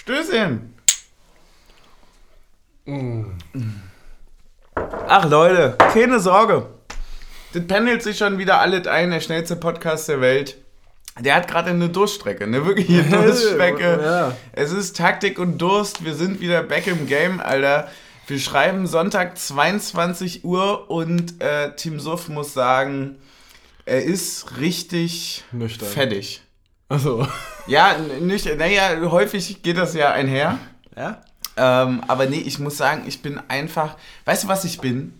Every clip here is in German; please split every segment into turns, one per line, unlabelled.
Stößchen. Ach Leute, keine Sorge. Das pendelt sich schon wieder alles ein, der schnellste Podcast der Welt. Der hat gerade eine Durststrecke, eine wirkliche Durststrecke.
Ja.
Es ist Taktik und Durst. Wir sind wieder back im Game, Alter. Wir schreiben Sonntag 22 Uhr und äh, Team Suff muss sagen, er ist richtig
Nüchtern.
fettig.
Also.
Ja, nicht, naja, häufig geht das ja einher.
Ja?
Ähm, aber nee, ich muss sagen, ich bin einfach. Weißt du, was ich bin?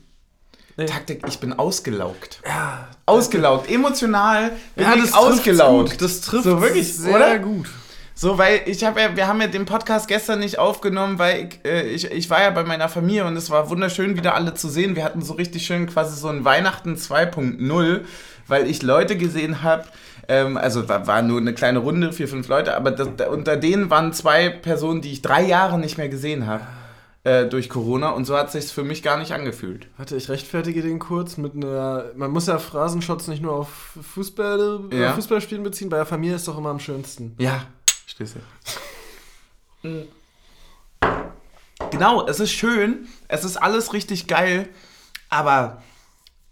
Nee.
Taktik, ich bin ausgelaugt.
Ja.
Ausgelaugt. Emotional bin
Ja,
ich
das
ausgelaugt.
gut. Das trifft
So wirklich,
sehr
oder?
gut.
So, weil ich habe ja, wir haben ja den Podcast gestern nicht aufgenommen, weil ich, äh, ich, ich war ja bei meiner Familie und es war wunderschön, wieder alle zu sehen. Wir hatten so richtig schön quasi so ein Weihnachten 2.0, weil ich Leute gesehen habe, ähm, also war, war nur eine kleine Runde, vier, fünf Leute, aber das, da, unter denen waren zwei Personen, die ich drei Jahre nicht mehr gesehen habe. Äh, durch Corona und so hat sich für mich gar nicht angefühlt.
Warte, ich rechtfertige den kurz mit einer. Man muss ja Phrasenshots nicht nur auf Fußball, äh,
Ja.
Fußballspielen beziehen, bei der Familie ist doch immer am schönsten.
Ja, Stöße. Genau, es ist schön, es ist alles richtig geil, aber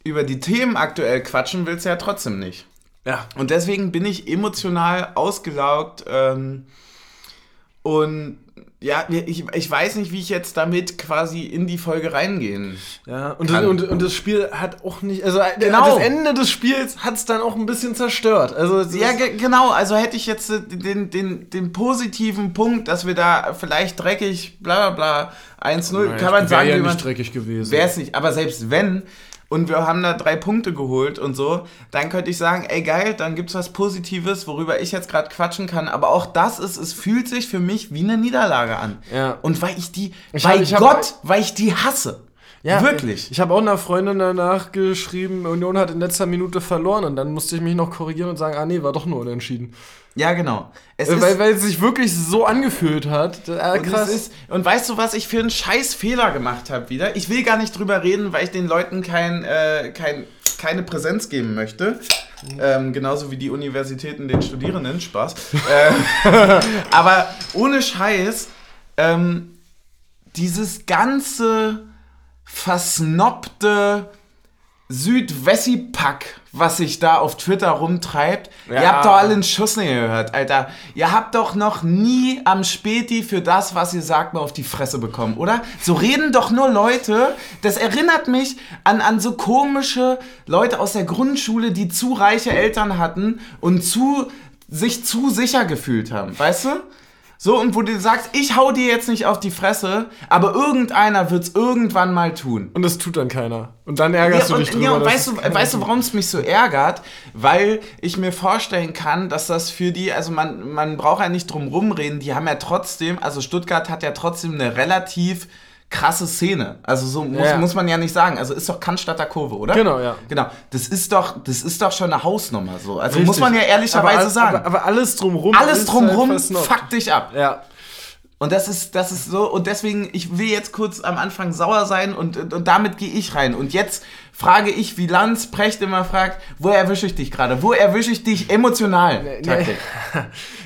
über die Themen aktuell quatschen willst du ja trotzdem nicht.
Ja.
Und deswegen bin ich emotional ausgelaugt ähm, und ja, ich, ich weiß nicht, wie ich jetzt damit quasi in die Folge reingehen.
Ja, und,
Kann.
und, und das Spiel hat auch nicht. Also,
Genau.
das Ende des Spiels hat es dann auch ein bisschen zerstört. Also,
Ja, genau. Also hätte ich jetzt äh, den, den, den positiven Punkt, dass wir da vielleicht dreckig, bla bla bla, 1-0, kann man sagen,
ja
wie man,
nicht dreckig gewesen.
wäre es nicht. Aber selbst wenn, und wir haben da drei Punkte geholt und so, dann könnte ich sagen, ey geil, dann gibt's was Positives, worüber ich jetzt gerade quatschen kann. Aber auch das ist, es fühlt sich für mich wie eine Niederlage an.
Ja.
Und weil ich die,
Ich
bei
hab- ich hab-
Gott, weil ich die hasse. Wirklich.
Ich habe auch einer Freundin danach geschrieben, Union hat in letzter Minute verloren und dann musste ich mich noch korrigieren und sagen, ah nee, war doch nur unentschieden.
Ja, genau. Es
Äh,
ist,
weil, weil es sich wirklich so angefühlt hat. Äh,
Und,
krass.
es ist, und weißt du, was ich für einen scheiß Fehler gemacht habe wieder? Ich will gar nicht drüber reden, weil ich den Leuten kein, äh, kein, keine Präsenz geben möchte. Ähm, genauso wie die Universitäten den Studierenden. Spaß. äh, aber ohne Scheiß, ähm, dieses ganze versnobte Südwessi-Pack, was sich da auf Twitter rumtreibt. Ihr
Ja.
habt doch alle einen Schuss nicht gehört, Alter. Ihr habt doch noch nie am Späti für das, was ihr sagt, mal auf die Fresse bekommen, oder? So reden doch nur Leute. Das erinnert mich an, an so komische Leute aus der Grundschule, die zu reiche Eltern hatten und zu, sich zu sicher gefühlt haben, weißt du? So, und wo du sagst, ich hau dir jetzt nicht auf die Fresse, aber irgendeiner wird's irgendwann mal tun.
und das tut dann keiner. Und dann ärgerst
Ja,
du dich
und,
drüber.
ja, und weißt du, weißt du, warum es mich so ärgert? Weil ich mir vorstellen kann, dass das für die, also man, man braucht ja nicht drum rumreden, die haben ja trotzdem, also Stuttgart hat ja trotzdem eine relativ krasse Szene. Also so muss,
Ja.
muss man ja nicht sagen. Also ist doch Cannstatter Kurve, oder?
Genau, ja.
Genau. Das ist doch, das ist doch schon eine Hausnummer so. Also
Richtig.
muss man ja ehrlicherweise
aber,
sagen.
Aber, aber alles drumrum.
Alles drumrum
halt
fuckt dich ab.
Ja.
Und das ist, das ist so, und deswegen, ich will jetzt kurz am Anfang sauer sein und, und, und damit gehe ich rein. Und jetzt frage ich, wie Lanz Precht immer fragt, wo erwische ich dich gerade? Wo erwische ich dich emotional? Taktik.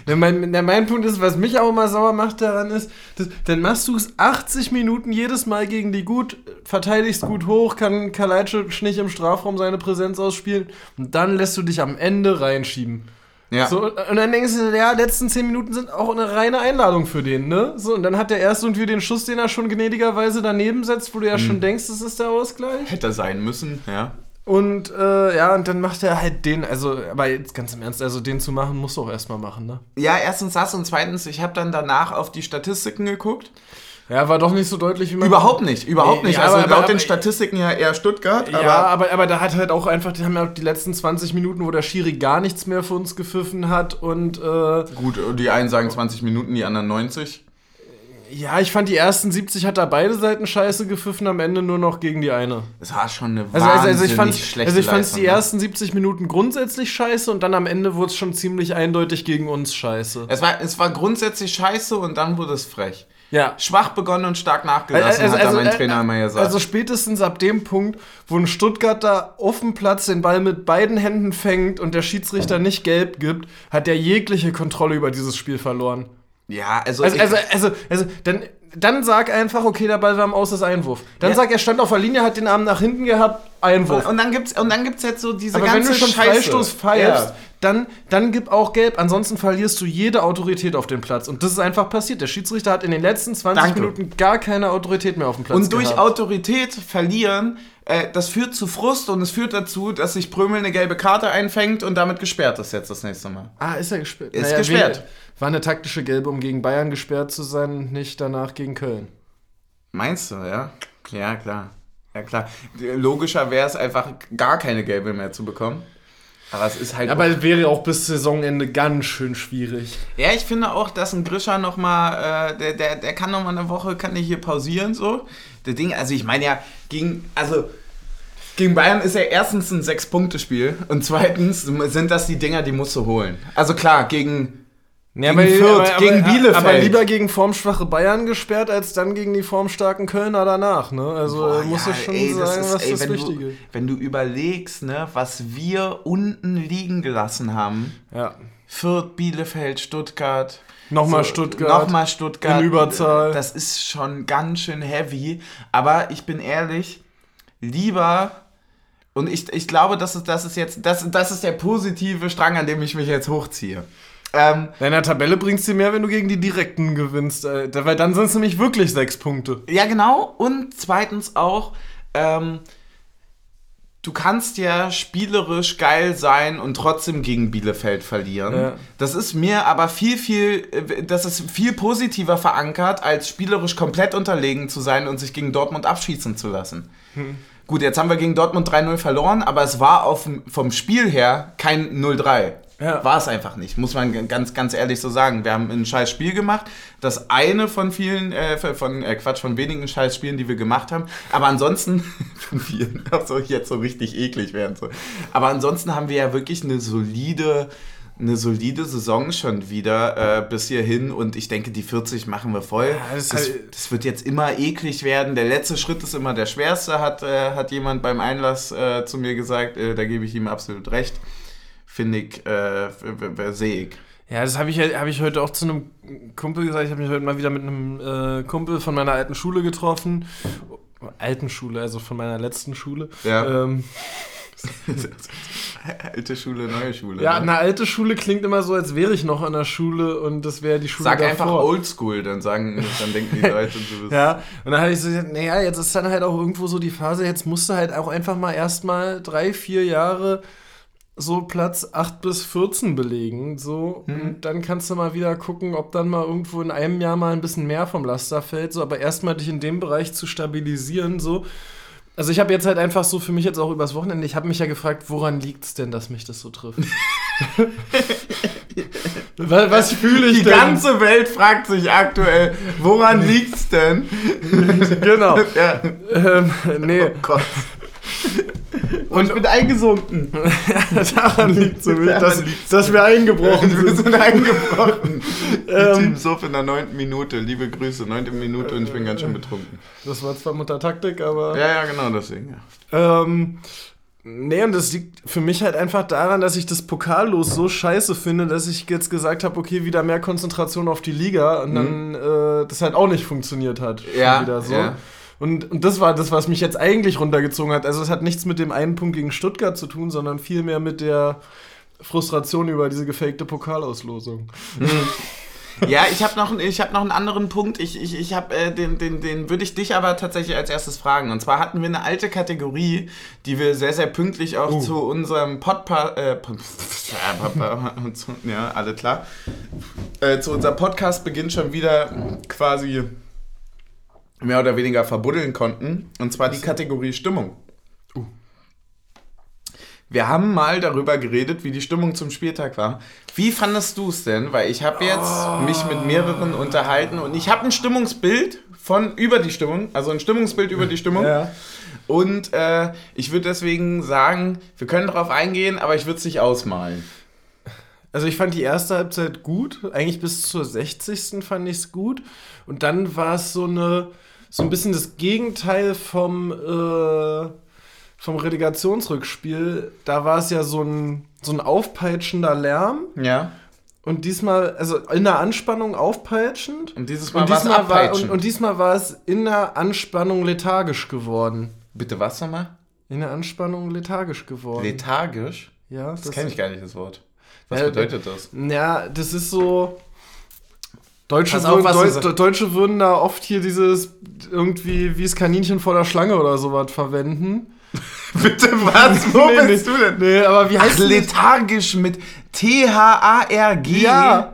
Ja, mein, ja, mein Punkt ist, was mich auch immer sauer macht daran ist, dass, dann machst du es 80 Minuten jedes Mal gegen die gut, verteidigst gut hoch, kann Kalajdzic nicht im Strafraum seine Präsenz ausspielen und dann lässt du dich am Ende reinschieben.
Ja.
So, und dann denkst du, ja, letzten 10 Minuten sind auch eine reine Einladung für den, ne? So, und dann hat der erst irgendwie den Schuss, den er schon gnädigerweise daneben setzt, wo du ja
Mhm.
schon denkst, das ist der Ausgleich.
Hätte sein müssen, ja.
Und äh, ja, und dann macht er halt den, also, aber jetzt ganz im Ernst, also den zu machen, musst du auch erstmal machen, ne?
Ja, erstens das und zweitens, ich habe dann danach auf die Statistiken geguckt.
Ja, war doch nicht so deutlich, wie man.
Überhaupt nicht, überhaupt
Nee,
nicht.
ja,
also
aber-
laut
aber-
den Statistiken ja eher Stuttgart,
Ja,
aber
aber, aber da hat halt auch einfach, die haben ja auch die letzten 20 Minuten, wo der Schiri gar nichts mehr für uns gepfiffen hat und äh,
gut, die einen sagen 20 Minuten, die anderen 90.
ja, ich fand die ersten 70 hat da beide Seiten scheiße gepfiffen, am Ende nur noch gegen die eine.
Das war schon eine
Also,
wahnsinnig
also, also ich fand
schlechte
also ich fand
Leistung,
die
ne?
ersten 70 Minuten grundsätzlich scheiße und dann am Ende wurde es schon ziemlich eindeutig gegen uns scheiße.
Es war, es war grundsätzlich scheiße und dann wurde es frech.
Ja.
Schwach begonnen und stark nachgelassen, hat da mein
äh,
Trainer immer gesagt.
also spätestens ab dem Punkt, wo ein Stuttgarter auf dem Platz den Ball mit beiden Händen fängt und der Schiedsrichter nicht gelb gibt, hat er jegliche Kontrolle über dieses Spiel verloren.
Ja, also,
Also, also, also, also dann, dann sag einfach, okay, der Ball war im Aus, ist Einwurf. Dann
Ja.
sag, er stand auf der Linie, hat den Arm nach hinten gehabt, Einwurf.
und, dann gibt's und dann gibt's jetzt so diese
Aber wenn
ganze
du schon
Scheiße.
Freistoß pfeifst,
Ja.
dann, dann gib auch gelb. Ansonsten verlierst du jede Autorität auf dem Platz. Und das ist einfach passiert. Der Schiedsrichter hat in den letzten 20
Danke.
Minuten gar keine Autorität mehr auf dem Platz
Und durch
gehabt.
Autorität verlieren, äh, das führt zu Frust und es führt dazu, dass sich Prömel eine gelbe Karte einfängt und damit gesperrt ist jetzt das nächste Mal.
Ah, ist er gesperrt?
Ist gesperrt.
wie- War eine taktische Gelbe, um gegen Bayern gesperrt zu sein und nicht danach gegen Köln.
Meinst du, ja? Ja, klar. Ja, klar. Logischer wäre es einfach, gar keine gelbe mehr zu bekommen. Aber es ist halt.
Aber es wäre auch bis Saisonende ganz schön schwierig.
Ja, ich finde auch, dass ein Grischer noch mal, äh, der, der, der kann noch mal eine Woche, kann der hier pausieren so. Der Ding, also ich meine ja, gegen, also gegen Bayern ist ja erstens ein Sechs-Punkte-Spiel und zweitens sind das die Dinger, die musst du holen. Also klar, gegen,
Ja,
Gegen Fürth, gegen Bielefeld.
Aber lieber gegen formschwache Bayern gesperrt, als dann gegen die formstarken Kölner danach. Ne? Also
Boah,
muss
ja,
schon
ey, das
sagen,
ist-
was
ey,
das
wenn
Wichtige
Du, wenn du überlegst, ne, was wir unten liegen gelassen haben,
Ja.
Fürth, Bielefeld, Stuttgart.
Nochmal Stuttgart.
Nochmal Stuttgart.
In Überzahl.
Das ist schon ganz schön heavy. Aber ich bin ehrlich, lieber. Und ich, ich glaube, das ist, das ist jetzt, das, das ist der positive Strang, an dem ich mich jetzt hochziehe. Ähm,
In der Tabelle bringst du mehr, wenn du gegen die Direkten gewinnst. Äh, weil dann sind es nämlich wirklich sechs Punkte.
Ja, genau. Und zweitens auch, ähm, du kannst ja spielerisch geil sein und trotzdem gegen Bielefeld verlieren.
Ja.
Das ist mir aber viel, viel, das ist viel positiver verankert, als spielerisch komplett unterlegen zu sein und sich gegen Dortmund abschießen zu lassen.
Hm.
Gut, jetzt haben wir gegen Dortmund 3-0 verloren, aber es war auf, vom Spiel her kein 0-3.
Ja.
War es einfach nicht, muss man ganz, ganz ehrlich so sagen. Wir haben ein scheiß Spiel gemacht. Das eine von vielen, äh, von, äh, Quatsch, von wenigen scheiß Spielen, die wir gemacht haben. Aber ansonsten, von vielen, das soll jetzt so richtig eklig werden. So. Aber ansonsten haben wir ja wirklich eine solide, eine solide Saison schon wieder äh, bis hierhin. Und ich denke, die 40 machen wir voll.
das ist
das,
halt-
das wird jetzt immer eklig werden. Der letzte Schritt ist immer der schwerste, hat, äh, hat jemand beim Einlass äh, zu mir gesagt. Äh, da gebe ich ihm absolut recht. Finde ich, äh, sehe ich.
Ja, das habe ich, hab ich heute auch zu einem Kumpel gesagt. Ich habe mich heute mal wieder mit einem äh, Kumpel von meiner alten Schule getroffen. Alten Schule, also von meiner letzten Schule.
Ja.
Ähm,
Alte Schule, neue Schule.
ja,
ne?
eine alte Schule klingt immer so, als wäre ich noch an der Schule und das wäre die Schule
Sag
davor.
einfach Oldschool, dann sagen, dann denken die Leute, du bist.
Ja, und dann habe ich so gesagt, naja, jetzt ist dann halt auch irgendwo so die Phase, jetzt musst du halt auch einfach mal erstmal drei, vier Jahre so Platz 8 bis 14 belegen. So,
Mhm.
und dann kannst du mal wieder gucken, ob dann mal irgendwo in einem Jahr mal ein bisschen mehr vom Laster fällt. So, aber erstmal dich in dem Bereich zu stabilisieren, so. Also ich habe jetzt halt einfach so für mich jetzt auch übers Wochenende, ich habe mich ja gefragt, woran liegt es denn, dass mich das so trifft? was, was fühle ich
Die
denn?
ganze Welt fragt sich aktuell, woran liegt's denn?
genau.
ja.
ähm, nee.
Oh Gott. Und ich bin eingesunken.
Daran liegt es nämlich,
Daran
dass,
liegt's.
dass wir eingebrochen
Wir
sind.
sind eingebrochen.
Ähm.
Team Suff in der neunten Minute. Liebe Grüße, neunte Minute und ich bin ganz schön betrunken.
Das war zwar Muttertaktik, aber.
Ja, ja, genau deswegen. Ja.
Ähm, nee, und das liegt für mich halt einfach daran, dass ich das Pokallos so scheiße finde, dass ich jetzt gesagt habe, okay, wieder mehr Konzentration auf die Liga und dann äh, das halt auch nicht funktioniert hat. Schon
Mhm. Ja,
Wieder so.
ja.
Und, und das war das, was mich jetzt eigentlich runtergezogen hat. Also es hat nichts mit dem einen Punkt gegen Stuttgart zu tun, sondern vielmehr mit der Frustration über diese gefakte Pokalauslosung.
Ja, ich habe noch, ich hab noch einen anderen Punkt. Ich, ich, ich habe äh, den, den, den würde ich dich aber tatsächlich als erstes fragen. Und zwar hatten wir eine alte Kategorie, die wir sehr, sehr pünktlich auch
Uh.
zu unserem Podpa äh, ja, alle klar. Äh, zu unserem Podcast-Beginn schon wieder quasi mehr oder weniger verbuddeln konnten. Und zwar die Kategorie Stimmung. Wir haben mal darüber geredet, wie die Stimmung zum Spieltag war. Wie fandest du es denn? Weil ich habe jetzt mich mit mehreren unterhalten und ich habe ein Stimmungsbild von über die Stimmung, also ein Stimmungsbild über die Stimmung. Und äh, ich würde deswegen sagen, wir können darauf eingehen, aber ich würde es nicht ausmalen.
Also ich fand die erste Halbzeit gut, eigentlich bis zur 60. fand ich es gut. Und dann war es so eine, so ein bisschen das Gegenteil vom, äh, vom Relegationsrückspiel. Da war es ja so ein, so ein aufpeitschender Lärm.
Ja.
Und diesmal, also in der Anspannung aufpeitschend.
Und dieses Mal,
Und
war es
diesmal, war, und, und diesmal war es in der Anspannung lethargisch geworden.
Bitte was nochmal?
In der Anspannung lethargisch geworden.
Lethargisch?
ja,
Das kenne ich gar nicht, das Wort. Was
Ja,
bedeutet das?
Ja, das ist so. Deutsche,
auf,
würden, Deu
sagst.
Deutsche würden da oft hier dieses irgendwie wie das Kaninchen vor der Schlange oder sowas verwenden.
Bitte was? Wo
Nee,
bist
nee.
du denn?
Nee, aber wie
Ach,
heißt das?
lethargisch mit T-H-A-R-G.
Ja.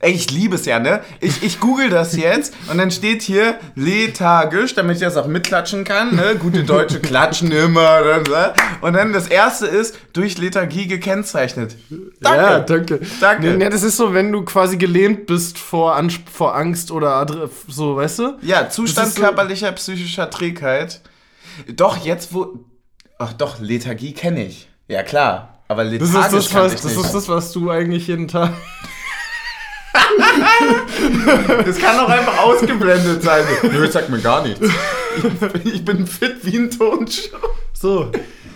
Ey, ich liebe es ja, ne? Ich, ich google das jetzt und dann steht hier lethargisch, damit ich das auch mitklatschen kann, ne? Gute Deutsche klatschen immer. Ne? Und dann das erste ist, durch Lethargie gekennzeichnet. Danke.
Ja, danke.
Danke.
Nee, das ist so, wenn du quasi gelähmt bist vor, Ans vor Angst oder so, weißt du?
Ja, Zustand
Das ist so-
körperlicher, psychischer Trägheit. Doch, jetzt wo... Ach doch, Lethargie kenne ich. Ja, klar. Aber
Das
lethargisch
ist das, was, das ist das, was du eigentlich jeden Tag.
Das kann auch einfach ausgeblendet sein. Nö, das sagt mir gar nichts. Ich bin, ich bin fit wie ein Tonschuh.
So.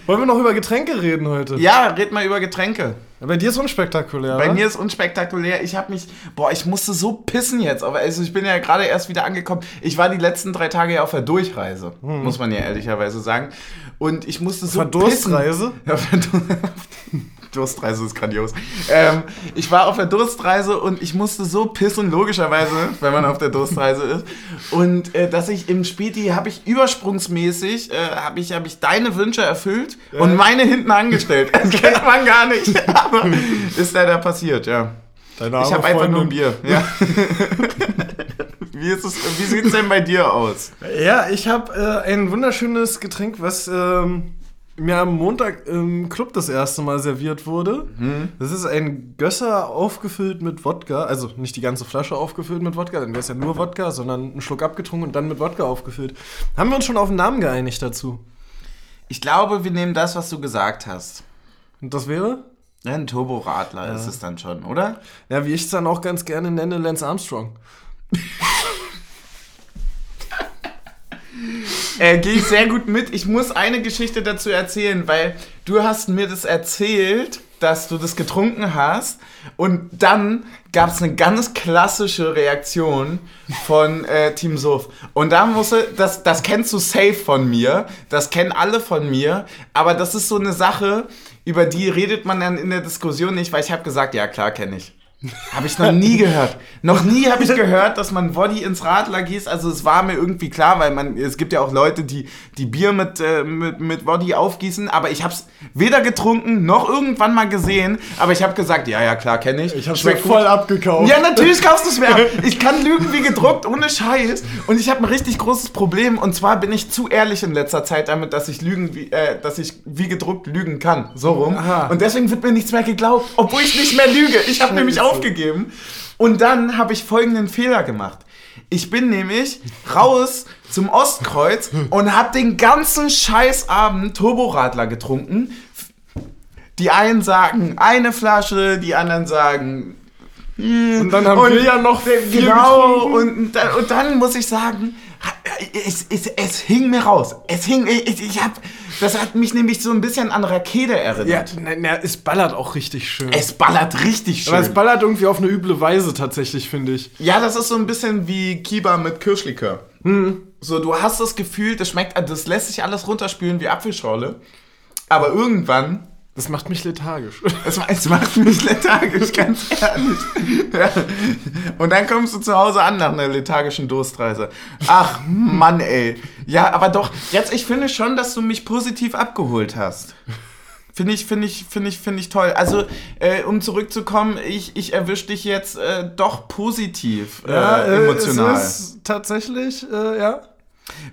Wollen wir noch über Getränke reden heute?
Ja, red mal über Getränke.
Bei dir ist unspektakulär.
Bei mir ist unspektakulär. Ich habe mich, boah, ich musste so pissen jetzt. Aber also ich bin ja gerade erst wieder angekommen. Ich war die letzten drei Tage ja auf der Durchreise, muss man ja ehrlicherweise sagen. Und ich musste so
Verdurstreise?
pissen. Ja, auf der Dur- Durstreise ist grandios. Ähm, ich war auf der Durstreise und ich musste so pissen, logischerweise, wenn man auf der Durstreise ist. Und äh, dass ich im Späti habe ich übersprungsmäßig, äh, habe ich, hab ich deine Wünsche erfüllt und meine hinten angestellt. Das kennt man gar nicht. Aber ist leider passiert, ja.
Deine
Ich habe einfach nur ein Bier. Ja. wie ist es, wie sieht es denn bei dir aus?
Ja, ich habe äh, ein wunderschönes Getränk, was ähm, mir am Montag im Club das erste Mal serviert wurde. Das ist ein Gösser aufgefüllt mit Wodka. Also nicht die ganze Flasche aufgefüllt mit Wodka, dann wäre es ja nur Wodka, sondern einen Schluck abgetrunken und dann mit Wodka aufgefüllt. Haben wir uns schon auf den Namen geeinigt dazu?
Ich glaube, wir nehmen das, was du gesagt hast.
Und das wäre?
Ja, ein Turboradler ist es dann schon, oder?
Ja, wie ich es dann auch ganz gerne nenne, Lance Armstrong.
Äh, Gehe ich sehr gut mit. Ich muss eine Geschichte dazu erzählen, weil du hast mir das erzählt, dass du das getrunken hast und dann gab es eine ganz klassische Reaktion von äh, Team Sof. Und da musste, das, das kennst du safe von mir, das kennen alle von mir, aber das ist so eine Sache, über die redet man dann in der Diskussion nicht, weil ich habe gesagt, ja klar kenne ich. Habe ich noch nie gehört. Noch nie habe ich gehört, dass man Woddy ins Radler gießt. Also es war mir irgendwie klar, weil man es gibt ja auch Leute, die die Bier mit äh, mit, mit Woddy aufgießen. Aber ich habe es weder getrunken noch irgendwann mal gesehen. Aber ich habe gesagt, ja ja klar kenne ich.
Ich habe mir voll abgekauft.
ja, natürlich kaufst du es mir ab. Ich kann lügen wie gedruckt, ohne Scheiß. Und ich habe ein richtig großes Problem. Und zwar bin ich zu ehrlich in letzter Zeit damit, dass ich lügen wie, äh, dass ich wie gedruckt lügen kann. So rum.
Aha.
Und deswegen wird mir nichts mehr geglaubt, obwohl ich nicht mehr lüge. Ich habe nämlich aufgegeben. Und dann habe ich folgenden Fehler gemacht. Ich bin nämlich raus zum Ostkreuz und habe den ganzen Scheißabend Turboradler getrunken. Die einen sagen eine Flasche, die anderen sagen
Und dann haben wir ja noch vier
genau
getrunken.
und, und dann muss ich sagen es, es, es hing mir raus. Es hing ich, ich hab das hat mich nämlich so ein bisschen an Rakete
Ja,
erinnert
na, na, es ballert auch richtig schön.
es ballert richtig schön
Aber es ballert irgendwie auf eine üble Weise tatsächlich, finde ich.
ja das ist so ein bisschen wie Kiba mit Kirschlikör. So du hast das Gefühl das schmeckt das lässt sich alles runterspülen wie Apfelschorle. Aber irgendwann
Das macht mich lethargisch.
Es, es macht mich lethargisch, ganz ehrlich. Ja. Und dann kommst du zu Hause an nach einer lethargischen Durstreise. Ach, Mann, ey. Ja, aber doch, jetzt, ich finde schon, dass du mich positiv abgeholt hast. Finde ich, finde ich, finde ich, finde ich toll. Also, äh, um zurückzukommen, ich, ich erwische dich jetzt äh, doch positiv äh, emotional.
Es ist tatsächlich, äh, ja.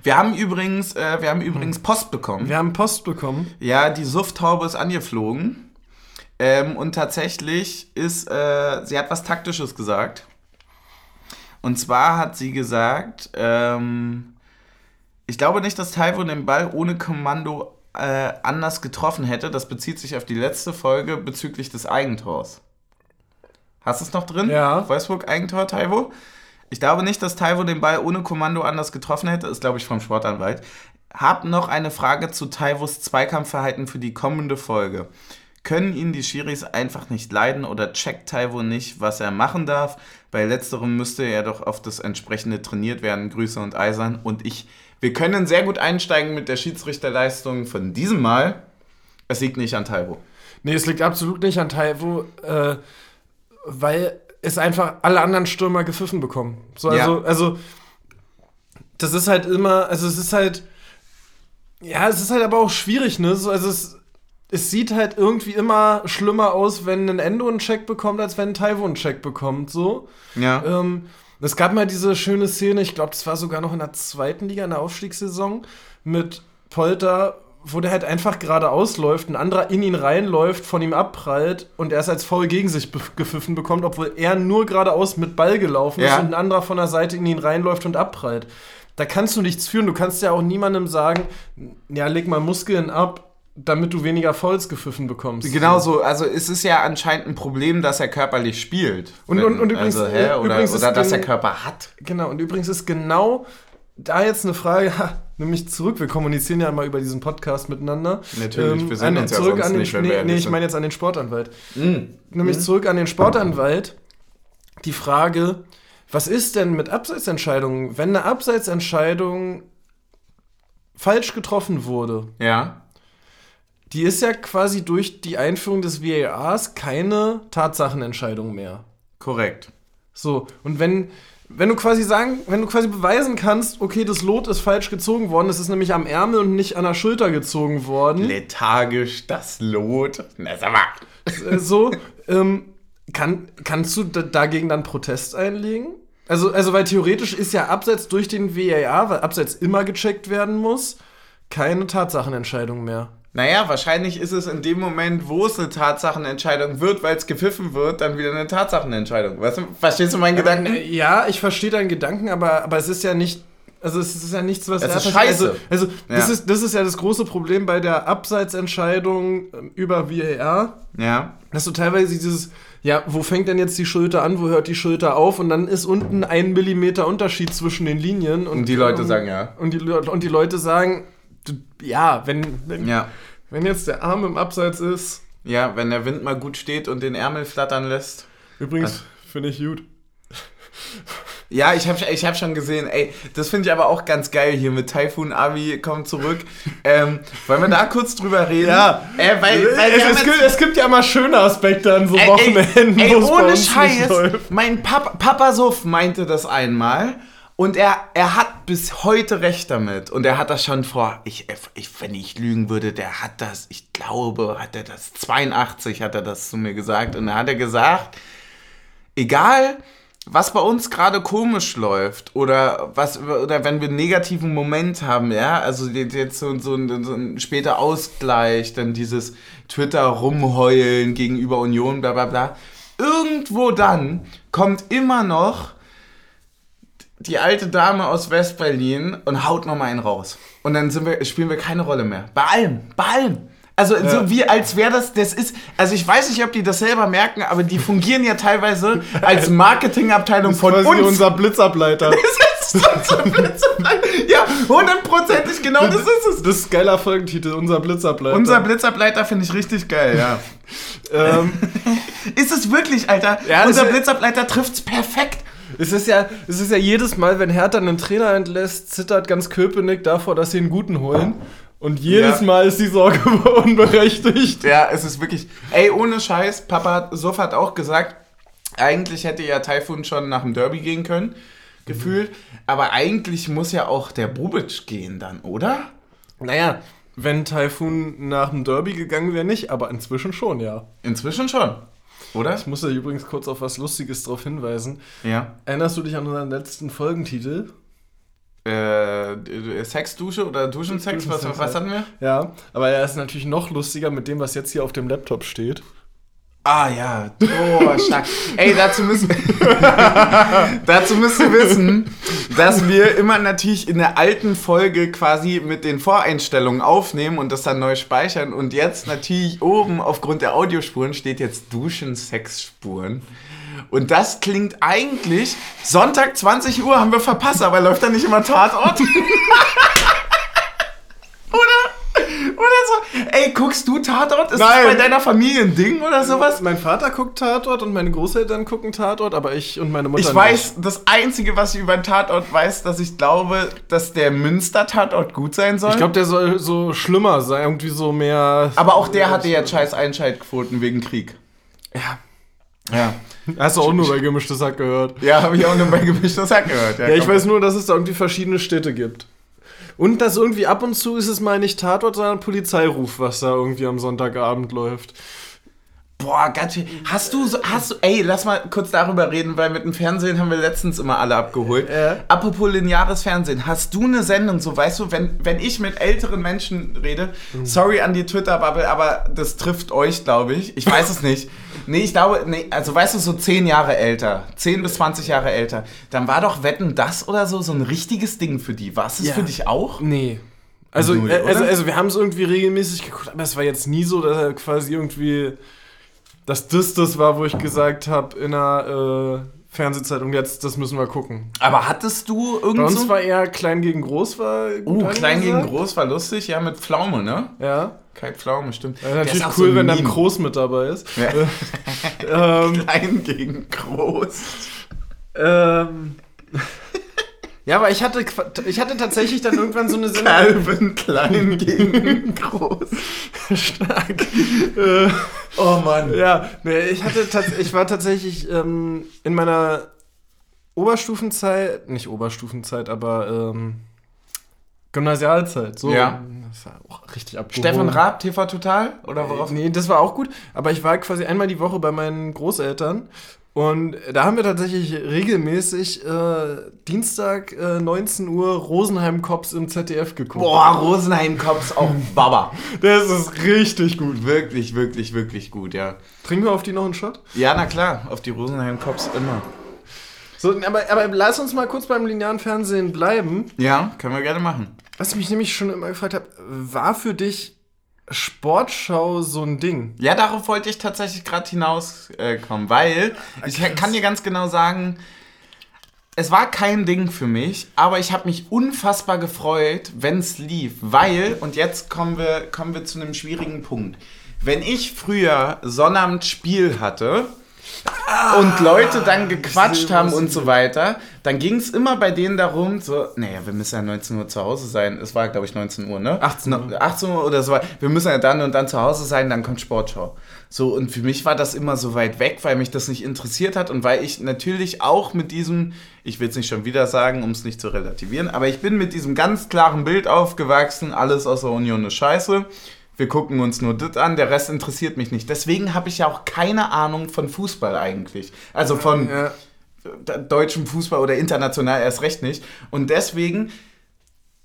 Wir haben übrigens, äh, wir haben übrigens Post bekommen.
Wir haben Post bekommen.
Ja, die Sufftaube ist angeflogen. Ähm, und tatsächlich ist, äh, sie hat was Taktisches gesagt. Und zwar hat sie gesagt, ähm, ich glaube nicht, dass Taiwo den Ball ohne Kommando äh, anders getroffen hätte. Das bezieht sich auf die letzte Folge bezüglich des Eigentors. Hast du es noch drin?
Ja.
Wolfsburg-Eigentor, Taiwo? Ich glaube nicht, dass Taiwo den Ball ohne Kommando anders getroffen hätte. Ist, glaube ich, vom Sportanwalt. Hab noch eine Frage zu Taivos Zweikampfverhalten für die kommende Folge. können ihn die Schiris einfach nicht leiden oder checkt Taiwo nicht, was er machen darf. Bei letzterem müsste er doch auf das entsprechende trainiert werden. Grüße und Eisern. Und ich, wir können sehr gut einsteigen mit der Schiedsrichterleistung von diesem Mal. Es liegt nicht an Taiwo.
Nee, es liegt absolut nicht an Taiwo, äh, weil es einfach alle anderen Stürmer gepfiffen bekommen. So, also,
Ja.
also, das ist halt immer, also es ist halt, ja, es ist halt aber auch schwierig, ne? So, also es, es sieht halt irgendwie immer schlimmer aus, wenn ein Endo einen Check bekommt, als wenn ein Taiwo einen Check bekommt, so.
Ja.
Ähm, es gab mal diese schöne Szene, ich glaube, das war sogar noch in der zweiten Liga, in der Aufstiegssaison, mit Polter, wo der halt einfach geradeaus läuft, ein anderer in ihn reinläuft, von ihm abprallt und er es als faul gegen sich gepfiffen bekommt, obwohl er nur geradeaus mit Ball gelaufen ist
Ja.
und ein anderer von der Seite in ihn reinläuft und abprallt. Da kannst du nichts führen. Du kannst ja auch niemandem sagen, ja, leg mal Muskeln ab, damit du weniger Fouls gepfiffen bekommst.
Genau so, also es ist ja anscheinend ein Problem, dass er körperlich spielt.
Und- und- und übrigens-
also, hä? Oder,
übrigens ist
oder dass er Körper hat.
Genau, und übrigens ist genau da jetzt eine Frage, nämlich zurück, wir kommunizieren ja immer über diesen Podcast miteinander.
Natürlich, wir sehen
an,
uns ja
zurück
sonst
an den,
nicht, wenn
nee,
wir
nee, ich
sind.
meine jetzt an den Sportanwalt.
Mhm.
Nämlich zurück an den Sportanwalt. Die Frage, was ist denn mit Abseitsentscheidungen, wenn eine Abseitsentscheidung falsch getroffen wurde?
Ja.
Die ist ja quasi durch die Einführung des VARs keine Tatsachenentscheidung mehr.
Korrekt.
So, und wenn, wenn du quasi sagen, wenn du quasi beweisen kannst, okay, das Lot ist falsch gezogen worden, es ist nämlich am Ärmel und nicht an der Schulter gezogen worden,
Lethargisch, das Lot. Na, sag mal.
äh, so, ähm, kann, kannst du da- dagegen dann Protest einlegen? Also, also, weil theoretisch ist ja Abseits durch den VAR, weil Abseits immer gecheckt werden muss, keine Tatsachenentscheidung mehr.
Naja, wahrscheinlich ist es in dem Moment, wo es eine Tatsachenentscheidung wird, weil es gepfiffen wird, dann wieder eine Tatsachenentscheidung. Weißt du, verstehst du meinen Gedanken?
Äh, Ja, ich verstehe deinen Gedanken, aber, aber es ist ja nicht. Also es ist ja nichts, was
Es
da
ist scheiße.
Also, also das,
Ja.
ist, das ist ja das große Problem bei der Abseitsentscheidung ähm, über VAR,
Ja.
dass du teilweise dieses, ja, wo fängt denn jetzt die Schulter an, wo hört die Schulter auf und dann ist unten ein Millimeter Unterschied zwischen den Linien. Und,
Und die Leute
ähm,
sagen ja.
Und die, und die Leute sagen, ja, wenn, wenn,
Ja.
wenn jetzt der Arm im Abseits ist,
Ja, wenn der Wind mal gut steht und den Ärmel flattern lässt.
übrigens, finde ich gut.
Ja, ich habe ich hab schon gesehen, ey, das finde ich aber auch ganz geil hier mit Typhoon Abi kommt zurück. Ähm, wollen wir da kurz drüber reden?
Ja.
Äh, weil, weil wir
es, es, gibt, es gibt ja immer schöne Aspekte an so
Ey,
Wochenenden,
ey, ey, ohne Scheiß, mein Papa, Papa Suff meinte das einmal und er, er hat bis heute recht damit und er hat das schon vor, ich, ich, wenn ich lügen würde, der hat das, ich glaube, hat er das, 82 hat er das zu mir gesagt und da hat er gesagt, egal was bei uns gerade komisch läuft oder was oder wenn wir einen negativen Moment haben, ja, also jetzt so, so, ein, so ein später Ausgleich, dann dieses Twitter rumheulen gegenüber Union, bla bla bla. Irgendwo dann kommt immer noch die alte Dame aus Westberlin und haut noch mal einen raus. Und dann sind wir, spielen wir keine Rolle mehr. Bei allem, bei allem. Also so wie als wäre das, das ist, also ich weiß nicht, ob die das selber merken, aber die fungieren ja teilweise als Marketingabteilung von uns.
unser Blitzableiter.
Das ist unser Blitzableiter. Ja, hundertprozentig genau das ist es.
Das ist ein geiler Folgentitel, unser Blitzableiter.
Unser Blitzableiter finde ich richtig geil, ja.
ähm,
Ist es wirklich, Alter?
Ja,
Unser Blitzableiter trifft's perfekt.
Es, ist ja, es ist ja jedes Mal, wenn Hertha einen Trainer entlässt, zittert ganz Köpenick davor, dass sie einen guten holen. Und jedes
Ja.
Mal ist die Sorge unberechtigt.
Ja, es ist wirklich. Ey, ohne Scheiß, Papa Sof hat auch gesagt, eigentlich hätte ja Taifun schon nach dem Derby gehen können, gefühlt. Aber eigentlich muss ja auch der Bubic gehen dann, oder?
Naja, wenn Taifun nach dem Derby gegangen wäre, nicht, aber inzwischen schon, ja.
Inzwischen schon, oder?
Ich muss da übrigens kurz auf was Lustiges drauf hinweisen.
Ja.
Erinnerst du dich an unseren letzten Folgentitel?
Äh, Sexdusche oder Duschensex, was,
Duschensex,
was
ja.
hatten wir?
Ja, aber er ist natürlich noch lustiger mit dem, was jetzt hier auf dem Laptop steht.
Ah ja, oh, stark. Ey, dazu müssen, dazu müsst ihr wissen, dass wir immer natürlich in der alten Folge quasi mit den Voreinstellungen aufnehmen und das dann neu speichern. Und jetzt natürlich oben aufgrund der Audiospuren steht jetzt Duschen-Sexspuren. Und das klingt eigentlich, Sonntag 20 Uhr haben wir verpasst, aber läuft da nicht immer Tatort? Oder? Oder so. Ey, guckst du Tatort? Ist
Nein.
das bei deiner Familie ein Ding oder sowas?
Mein Vater guckt Tatort und meine Großeltern gucken Tatort, aber ich und meine Mutter
Ich weiß, das Einzige, was ich über den Tatort weiß, dass ich glaube, dass der Münster-Tatort gut sein soll.
nicht. Ich glaube, der soll so schlimmer sein, irgendwie so mehr.
aber auch der hatte jetzt scheiß Einschaltquoten wegen Krieg.
Ja.
Ja.
Hast du auch nur bei gemischtes Hack gehört.
Ja, habe ich auch nur bei gemischtes Hack gehört.
Ja, ich
komm.
weiß nur, dass es da irgendwie verschiedene Städte gibt. Und dass irgendwie ab und zu ist es mal nicht Tatort, sondern Polizeiruf, was da irgendwie am Sonntagabend läuft.
Boah, ganz schön. Hast du so, hast du, ey, lass mal kurz darüber reden, weil mit dem Fernsehen haben wir letztens immer alle abgeholt.
Ja.
Apropos lineares Fernsehen, hast du eine Sendung, so weißt du, wenn, wenn ich mit älteren Menschen rede, sorry an die Twitter-Bubble, aber das trifft euch, glaube ich. Ich weiß es nicht. Nee, ich glaube, nee, also weißt du, so 10 Jahre älter, 10 bis 20 Jahre älter, dann war doch Wetten das oder so so ein richtiges Ding für die. War es das
Ja.
für dich auch?
Nee. Also,
Null,
äh, also, also wir haben es irgendwie regelmäßig geguckt, aber es war jetzt nie so, dass er quasi irgendwie, dass das das war, wo ich gesagt habe in einer äh, Fernsehzeitung, jetzt, das müssen wir gucken.
Aber hattest du
Bei
irgend
uns
so...
war eher klein gegen groß, war gut
Uh, klein gegen groß war lustig, ja, mit Pflaume, ne?
Ja.
Kai Pflaume, stimmt.
ja natürlich cool,
so
wenn dann groß mit dabei ist.
Ja.
ähm,
Klein gegen groß.
ähm, ja, aber ich hatte, ich hatte tatsächlich dann irgendwann so eine Sendung.
Calvin klein gegen groß.
Stark. äh,
Oh Mann.
Ja, nee, ich hatte ich war tatsächlich ähm, in meiner Oberstufenzeit, nicht Oberstufenzeit, aber ähm, Gymnasialzeit. So,
Ja.
Das war auch richtig abgehoben.
Stefan Raab, TV Total? Oder worauf?
Nee, das war auch gut, aber ich war quasi einmal die Woche bei meinen Großeltern und da haben wir tatsächlich regelmäßig äh, Dienstag äh, 19 Uhr Rosenheim Cops im ZDF geguckt.
Boah, Rosenheim Cops auch Baba.
Das ist richtig gut.
Wirklich, wirklich, wirklich gut, ja.
Trinken wir auf die noch einen Shot?
Ja, na klar, auf die Rosenheim Cops immer.
So, aber, aber lass uns mal kurz beim linearen Fernsehen bleiben.
Ja, können wir gerne machen.
Was ich mich nämlich schon immer gefragt habe, war für dich Sportschau so ein Ding?
Ja, darauf wollte ich tatsächlich gerade hinauskommen, äh, weil ich
krass.
kann dir ganz genau sagen, es war kein Ding für mich, aber ich habe mich unfassbar gefreut, wenn es lief, weil, und jetzt kommen wir, kommen wir zu einem schwierigen Punkt. Wenn ich früher Sonnabend Spiel und Leute dann gequatscht
sehe,
haben und so weiter, dann ging es immer bei denen darum, so, naja, wir müssen ja 19 Uhr zu Hause sein. Es war, glaube ich, 19 Uhr, ne?
18 Uhr.
No- 18 Uhr oder so. Wir müssen ja dann und dann zu Hause sein, dann kommt Sportschau. So, und für mich war das immer so weit weg, weil mich das nicht interessiert hat und weil ich natürlich auch mit diesem, ich will es nicht schon wieder sagen, um es nicht zu relativieren, aber ich bin mit diesem ganz klaren Bild aufgewachsen, alles außer Union ist scheiße. Wir gucken uns nur das an, der Rest interessiert mich nicht. Deswegen habe ich ja auch keine Ahnung von Fußball eigentlich. Also von
Ja.
deutschem Fußball oder international erst recht nicht. Und deswegen,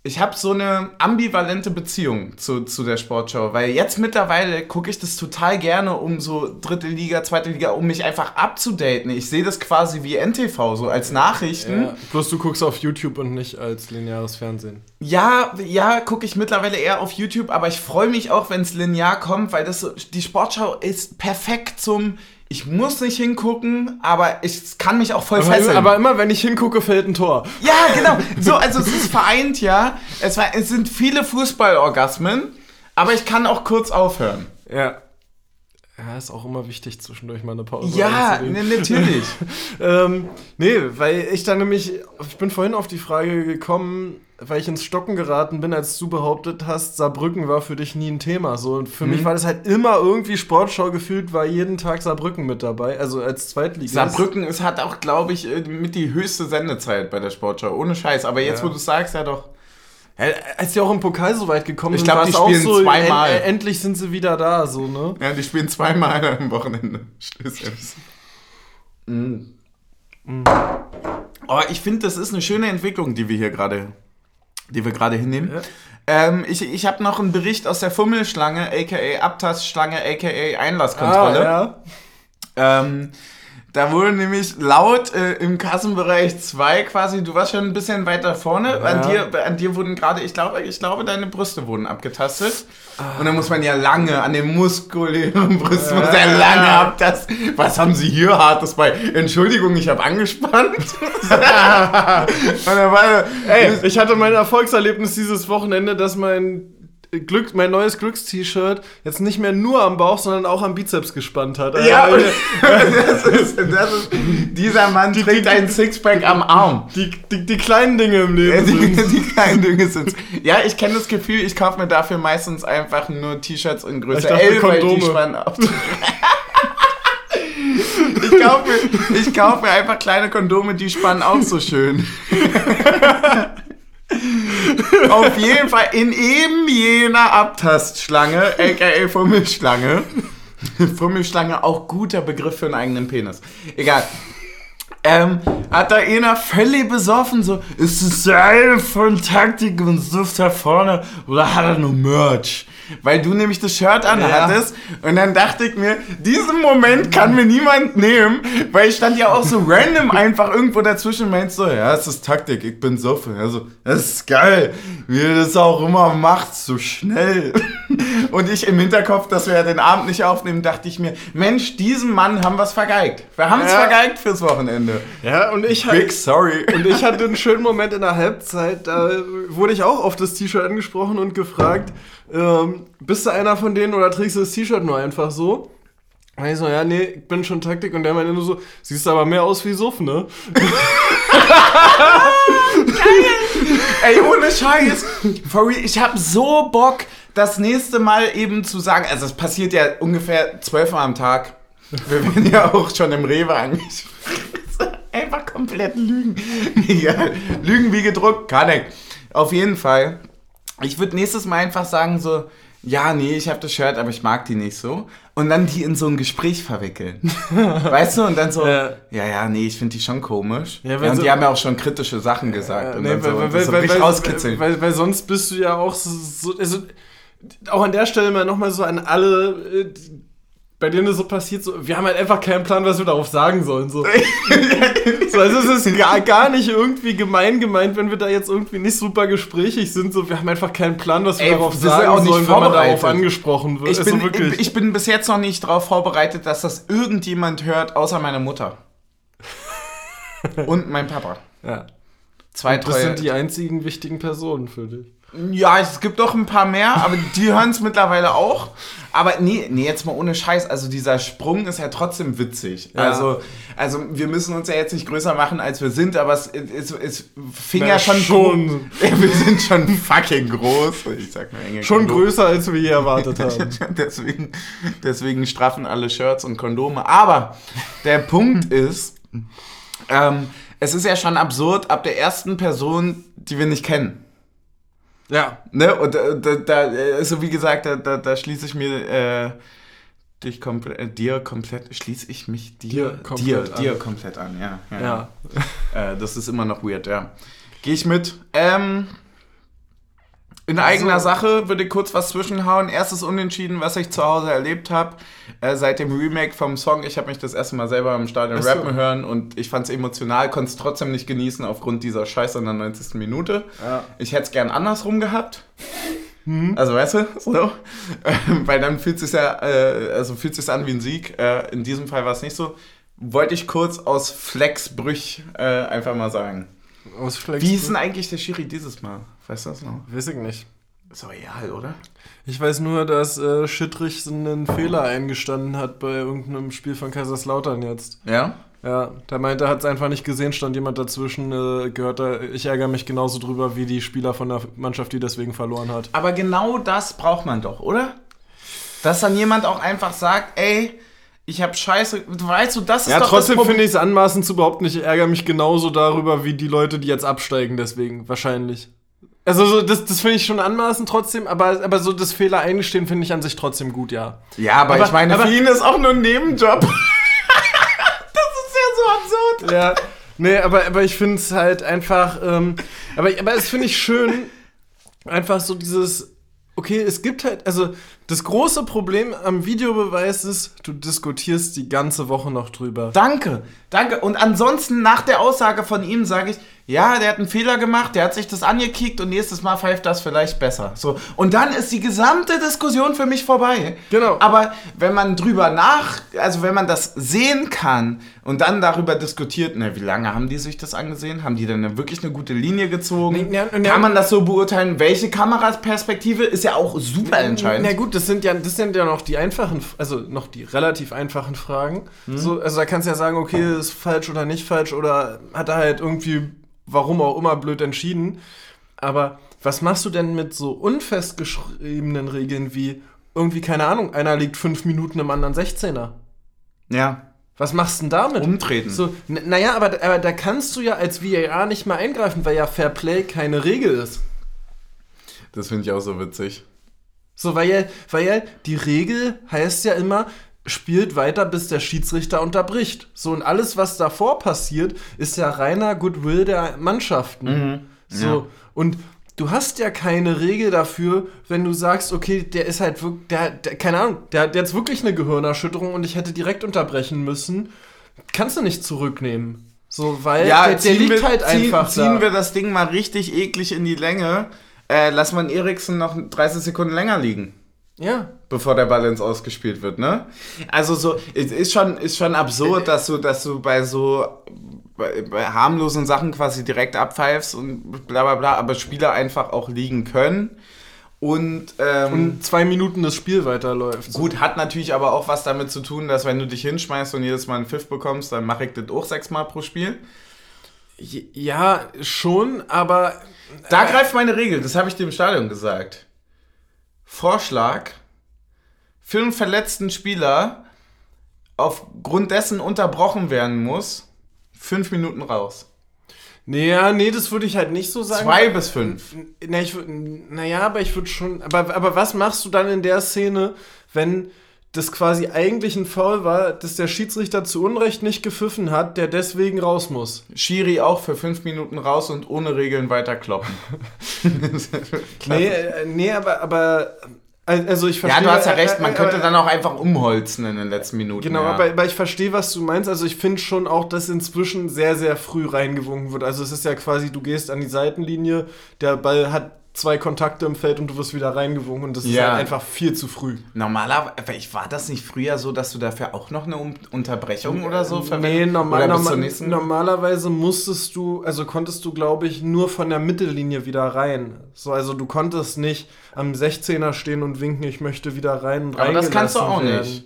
ich habe so eine ambivalente Beziehung zu, zu der Sportschau, weil jetzt mittlerweile gucke ich das total gerne, um so dritte Liga, zweite Liga, um mich einfach abzudaten. Ich sehe das quasi wie NTV, so als Nachrichten.
Ja. Bloß du guckst auf YouTube und nicht als lineares Fernsehen.
Ja, ja, gucke ich mittlerweile eher auf YouTube, aber ich freue mich auch, wenn es linear kommt, weil das die Sportschau ist perfekt zum. Ich muss nicht hingucken, aber ich kann mich auch voll
Aber,
fesseln.
aber immer, wenn ich hingucke, fällt ein Tor.
Ja, genau. So, also es ist vereint, ja. Es, war, es sind viele Fußballorgasmen, aber ich kann auch kurz aufhören.
Ja. Ja, ist auch immer wichtig, zwischendurch mal eine Pause
Ja, ne, natürlich.
ähm, nee, weil ich dann nämlich, ich bin vorhin auf die Frage gekommen, weil ich ins Stocken geraten bin, als du behauptet hast, Saarbrücken war für dich nie ein Thema. So, und für mich
Mhm.
war das halt immer irgendwie Sportschau gefühlt, war jeden Tag Saarbrücken mit dabei, also als Zweitligist.
Saarbrücken es hat auch, glaube ich, äh, mit die höchste Sendezeit bei der Sportschau. Ohne Scheiß. Aber jetzt,
Ja.
wo du sagst, ja doch.
Ja, als die auch im Pokal so weit gekommen
Ich
sind,
glaub,
war
die
es auch
spielen
so,
zweimal.
en- endlich sind sie wieder da, so, ne?
Ja, die spielen zweimal am Wochenende. Stößchen. Mhm. Oh, ich finde, das ist eine schöne Entwicklung, die wir hier gerade, die wir gerade hinnehmen.
Ja.
Ähm, ich ich habe noch einen Bericht aus der Fummelschlange, aka Abtastschlange, aka Einlasskontrolle.
Ah,
Ähm, da wurde nämlich laut äh, im Kassenbereich 2 quasi, du warst schon ein bisschen weiter vorne, an,
Ja.
dir, an dir wurden gerade, ich glaube, ich glaube, deine Brüste wurden abgetastet. Und dann muss man ja lange an den muskulären Brüsten, muss ja
Ja.
lange abtasten. Was haben sie hier hartes bei? Entschuldigung, ich habe angespannt. Und dann war,
Ey, ich hatte mein Erfolgserlebnis dieses Wochenende, dass mein Glück, mein neues Glückst-T-Shirt jetzt nicht mehr nur am Bauch, sondern auch am Bizeps gespannt hat.
Ja,
Also,
das ist, das ist, dieser Mann trägt einen Sixpack am Arm.
die, die, die kleinen Dinge im
Ja,
Leben
die,
sind.
die kleinen Dinge sind. Ja, ich kenne das Gefühl, ich kaufe mir dafür meistens einfach nur T-Shirts in Größe
Ich dachte,
L, weil die
Kondome.
spannen auf. Ich kaufe, mir, ich kaufe mir einfach kleine Kondome, die spannen auch so schön. Auf jeden Fall in eben jener Abtastschlange, aka Fummelschlange. Fummelschlange, auch guter Begriff für einen eigenen Penis. Egal. Ähm, hat da einer völlig besoffen so, ist es eine von Taktik und sucht da vorne oder hat er nur Merch? Weil du nämlich das Shirt anhattest und dann dachte ich mir, diesen Moment kann mir niemand nehmen, weil ich stand ja auch so random einfach irgendwo dazwischen und meinst so, ja, es ist Taktik, ich bin soffen. Also, das ist geil, wie ihr das auch immer macht, so schnell. Und ich im Hinterkopf, dass wir ja den Abend nicht aufnehmen, dachte ich mir, Mensch, diesem Mann haben wir es vergeigt. Wir haben es
Ja.
vergeigt fürs Wochenende.
Ja, und ich
Big sorry.
Und ich hatte einen schönen Moment in der Halbzeit, da wurde ich auch auf das T-Shirt angesprochen und gefragt, ähm, bist du einer von denen oder trägst du das T-Shirt nur einfach so? Und ich so, ja, nee, ich bin schon Taktik. Und der meinte nur so, siehst aber mehr aus wie Suff, ne?
Ey, ohne Scheiß. For real, ich habe so Bock, das nächste Mal eben zu sagen, also es passiert ja ungefähr zwölfmal am Tag. Wir werden ja auch schon im Rewe angesprochen. Einfach komplett lügen. Lügen wie gedruckt, kann ich. Auf jeden Fall. Ich würde nächstes Mal einfach sagen so, ja, nee, ich habe das Shirt, aber ich mag die nicht so. Und dann die in so ein Gespräch verwickeln. weißt du? Und dann so,
Ja.
ja, ja, nee, ich finde die schon komisch.
Ja,
Ja, und
so-
die haben ja auch schon kritische Sachen gesagt. und
Nee,
dann so,
weil,
das
weil,
so
weil, weil,
rauskitzeln.
weil, weil sonst bist du ja auch so, so also, auch an der Stelle mal nochmal so an alle, äh, bei denen das so passiert, so, wir haben halt einfach keinen Plan, was wir darauf sagen sollen. So. so also es ist gar, gar nicht irgendwie gemein gemeint, wenn wir da jetzt irgendwie nicht super gesprächig sind. So, wir haben einfach keinen Plan, was wir
Ey,
darauf sagen
auch nicht
sollen, wenn man darauf angesprochen wird.
Ich
Also
bin,
wirklich.
ich bin bis jetzt noch nicht darauf vorbereitet, dass das irgendjemand hört, außer meine Mutter. Und mein Papa.
ja.
Zwei
Das
treue.
sind die einzigen wichtigen Personen für dich.
Ja, es gibt doch ein paar mehr, aber die hören es mittlerweile auch. Aber nee, nee, jetzt mal ohne Scheiß. Also dieser Sprung ist ja trotzdem witzig.
Ja.
Also, also wir müssen uns ja jetzt nicht größer machen, als wir sind, aber es, es, es fing
Na,
ja schon
schon.
Wir sind schon fucking groß. Ich sag nur enge
Schon
Kondome.
größer, als wir je erwartet haben.
deswegen, deswegen straffen alle Shirts und Kondome. Aber der Punkt ist, ähm, es ist ja schon absurd ab der ersten Person, die wir nicht kennen.
Ja.
Ne? Und äh, da, da, äh, so wie gesagt, da, da, da schließe ich mir äh, dich komplett, äh, dir komplett, schließe ich mich dir,
Dir
dir,
komplett
dir,
an.
komplett an, ja. ja,
Ja.
Äh, das ist immer noch weird, ja. Gehe ich mit. Ähm, in eigener
So.
Sache würde ich kurz was zwischenhauen. Erstes Unentschieden, was ich zu Hause erlebt habe, äh, seit dem Remake vom Song. Ich habe mich das erste Mal selber im Stadion
so.
rappen hören und ich fand es emotional, konnte es trotzdem nicht genießen aufgrund dieser Scheiße in der 90. Minute.
Ja.
Ich hätte es gern andersrum gehabt. Also weißt du, so. Ähm, Weil dann fühlt es sich ja, äh, also fühlt sich an wie ein Sieg. Äh, in diesem Fall war es nicht so. Wollte ich kurz aus Flexbrüch äh, einfach mal sagen.
Aus Flex
Wie ist denn eigentlich der Schiri dieses Mal? Weißt du das noch?
Weiß ich nicht.
Ist doch real, oder?
Ich weiß nur, dass äh, Schittrich einen Fehler eingestanden hat bei irgendeinem Spiel von Kaiserslautern jetzt.
Ja?
Ja, der meinte, er hat es einfach nicht gesehen, stand jemand dazwischen, äh, gehört da, ich ärgere mich genauso drüber wie die Spieler von der Mannschaft, die deswegen verloren hat.
Aber genau das braucht man doch, oder? Dass dann jemand auch einfach sagt, ey, ich hab Scheiße, weißt du, das ist
Ja,
doch
trotzdem finde ich es anmaßend zu behaupten, ich ärgere mich genauso darüber wie die Leute, die jetzt absteigen, deswegen, wahrscheinlich. Also so, das, das finde ich schon anmaßend trotzdem, aber, aber so das Fehler eingestehen finde ich an sich trotzdem gut, ja.
Ja, aber,
Aber-
ich meine,
aber-
für ihn ist auch nur ein Nebenjob. das ist ja so absurd.
Ja, nee, aber, aber ich finde es halt einfach, ähm, aber, aber es finde ich schön, einfach so dieses, okay, es gibt halt, also das große Problem am Videobeweis ist, du diskutierst die ganze Woche noch drüber.
Danke, danke. Und ansonsten nach der Aussage von ihm sage ich, ja, der hat einen Fehler gemacht, der hat sich das angekickt und nächstes Mal pfeift das vielleicht besser. So. Und dann ist die gesamte Diskussion für mich vorbei.
Genau.
Aber wenn man drüber nach, also wenn man das sehen kann und dann darüber diskutiert, na, wie lange haben die sich das angesehen? Haben die denn wirklich eine gute Linie gezogen?
Nee, ja.
kann man das so beurteilen? Welche Kameraperspektive ist ja auch super entscheidend.
Na gut, das sind ja, das sind ja noch die einfachen, also noch die relativ einfachen Fragen.
Mhm.
So, also da kannst du ja sagen, okay, ist falsch oder nicht falsch oder hat er halt irgendwie, warum auch immer, blöd entschieden. Aber was machst du denn mit so unfestgeschriebenen Regeln wie irgendwie, keine Ahnung, einer liegt fünf Minuten im anderen 16er?
Ja.
Was machst du denn damit?
Umtreten.
So, naja, aber, aber da kannst du ja als VAR nicht mal eingreifen, weil ja Fair Play keine Regel ist.
Das finde ich auch so witzig.
So, weil ja, weil ja die Regel heißt ja immer, spielt weiter, bis der Schiedsrichter unterbricht. So, und alles, was davor passiert, ist ja reiner Goodwill der Mannschaften. So,
Ja.
und du hast ja keine Regel dafür, wenn du sagst, okay, der ist halt wirklich, der, der keine Ahnung, der hat jetzt wirklich eine Gehirnerschütterung und ich hätte direkt unterbrechen müssen. Kannst du nicht zurücknehmen. So, weil der, der
ziehen
liegt
wir,
halt
ziehen,
einfach
Ziehen
da.
wir das Ding mal richtig eklig in die Länge. Äh, lass man Eriksen noch 30 Sekunden länger liegen.
ja.
bevor der Ball ins Ausgespielt wird, ne? Also so, es ist schon, ist schon absurd, dass du, dass du bei so bei, bei harmlosen Sachen quasi direkt abpfeifst und bla bla bla, aber Spieler einfach auch liegen können. Und, ähm,
Und zwei Minuten das Spiel weiterläuft.
Gut, hat natürlich aber auch was damit zu tun, dass wenn du dich hinschmeißt und jedes Mal einen Pfiff bekommst, dann mache ich das auch sechsmal pro Spiel.
Ja, schon, aber
Da greift meine Regel, das habe ich dir im Stadion gesagt. Vorschlag, für einen verletzten Spieler aufgrund dessen unterbrochen werden muss, fünf Minuten raus.
Nee, ja, nee, das würde ich halt nicht so sagen.
Zwei bis fünf.
Na, ich naja, aber ich würde schon. Aber, aber was machst du dann in der Szene, wenn das quasi eigentlich ein Foul war, dass der Schiedsrichter zu Unrecht nicht gepfiffen hat, der deswegen raus muss?
Schiri auch für fünf Minuten raus und ohne Regeln weiter kloppen.
Nee, äh, nee, aber, aber. Also ich
ja,
verstehe.
du hast ja
äh,
recht, man
äh,
könnte
aber-
dann auch einfach umholzen in den letzten Minuten.
Genau,
ja.
aber, aber ich verstehe, was du meinst. Also ich finde schon auch, dass inzwischen sehr, sehr früh reingewunken wird. Also es ist ja quasi, du gehst an die Seitenlinie, der Ball hat zwei Kontakte im Feld und du wirst wieder reingewunken und das ist
Ja.
halt einfach viel zu früh.
Normalerweise, war das nicht früher so, dass du dafür auch noch eine um Unterbrechung oder so
Nee,
verwendest?
normal,
bis
normal,
nächsten?
normalerweise musstest du, also konntest du, glaube ich, nur von der Mittellinie wieder rein. So, also du konntest nicht am 16er stehen und winken, ich möchte wieder rein und
Aber das kannst du auch
werden.
nicht.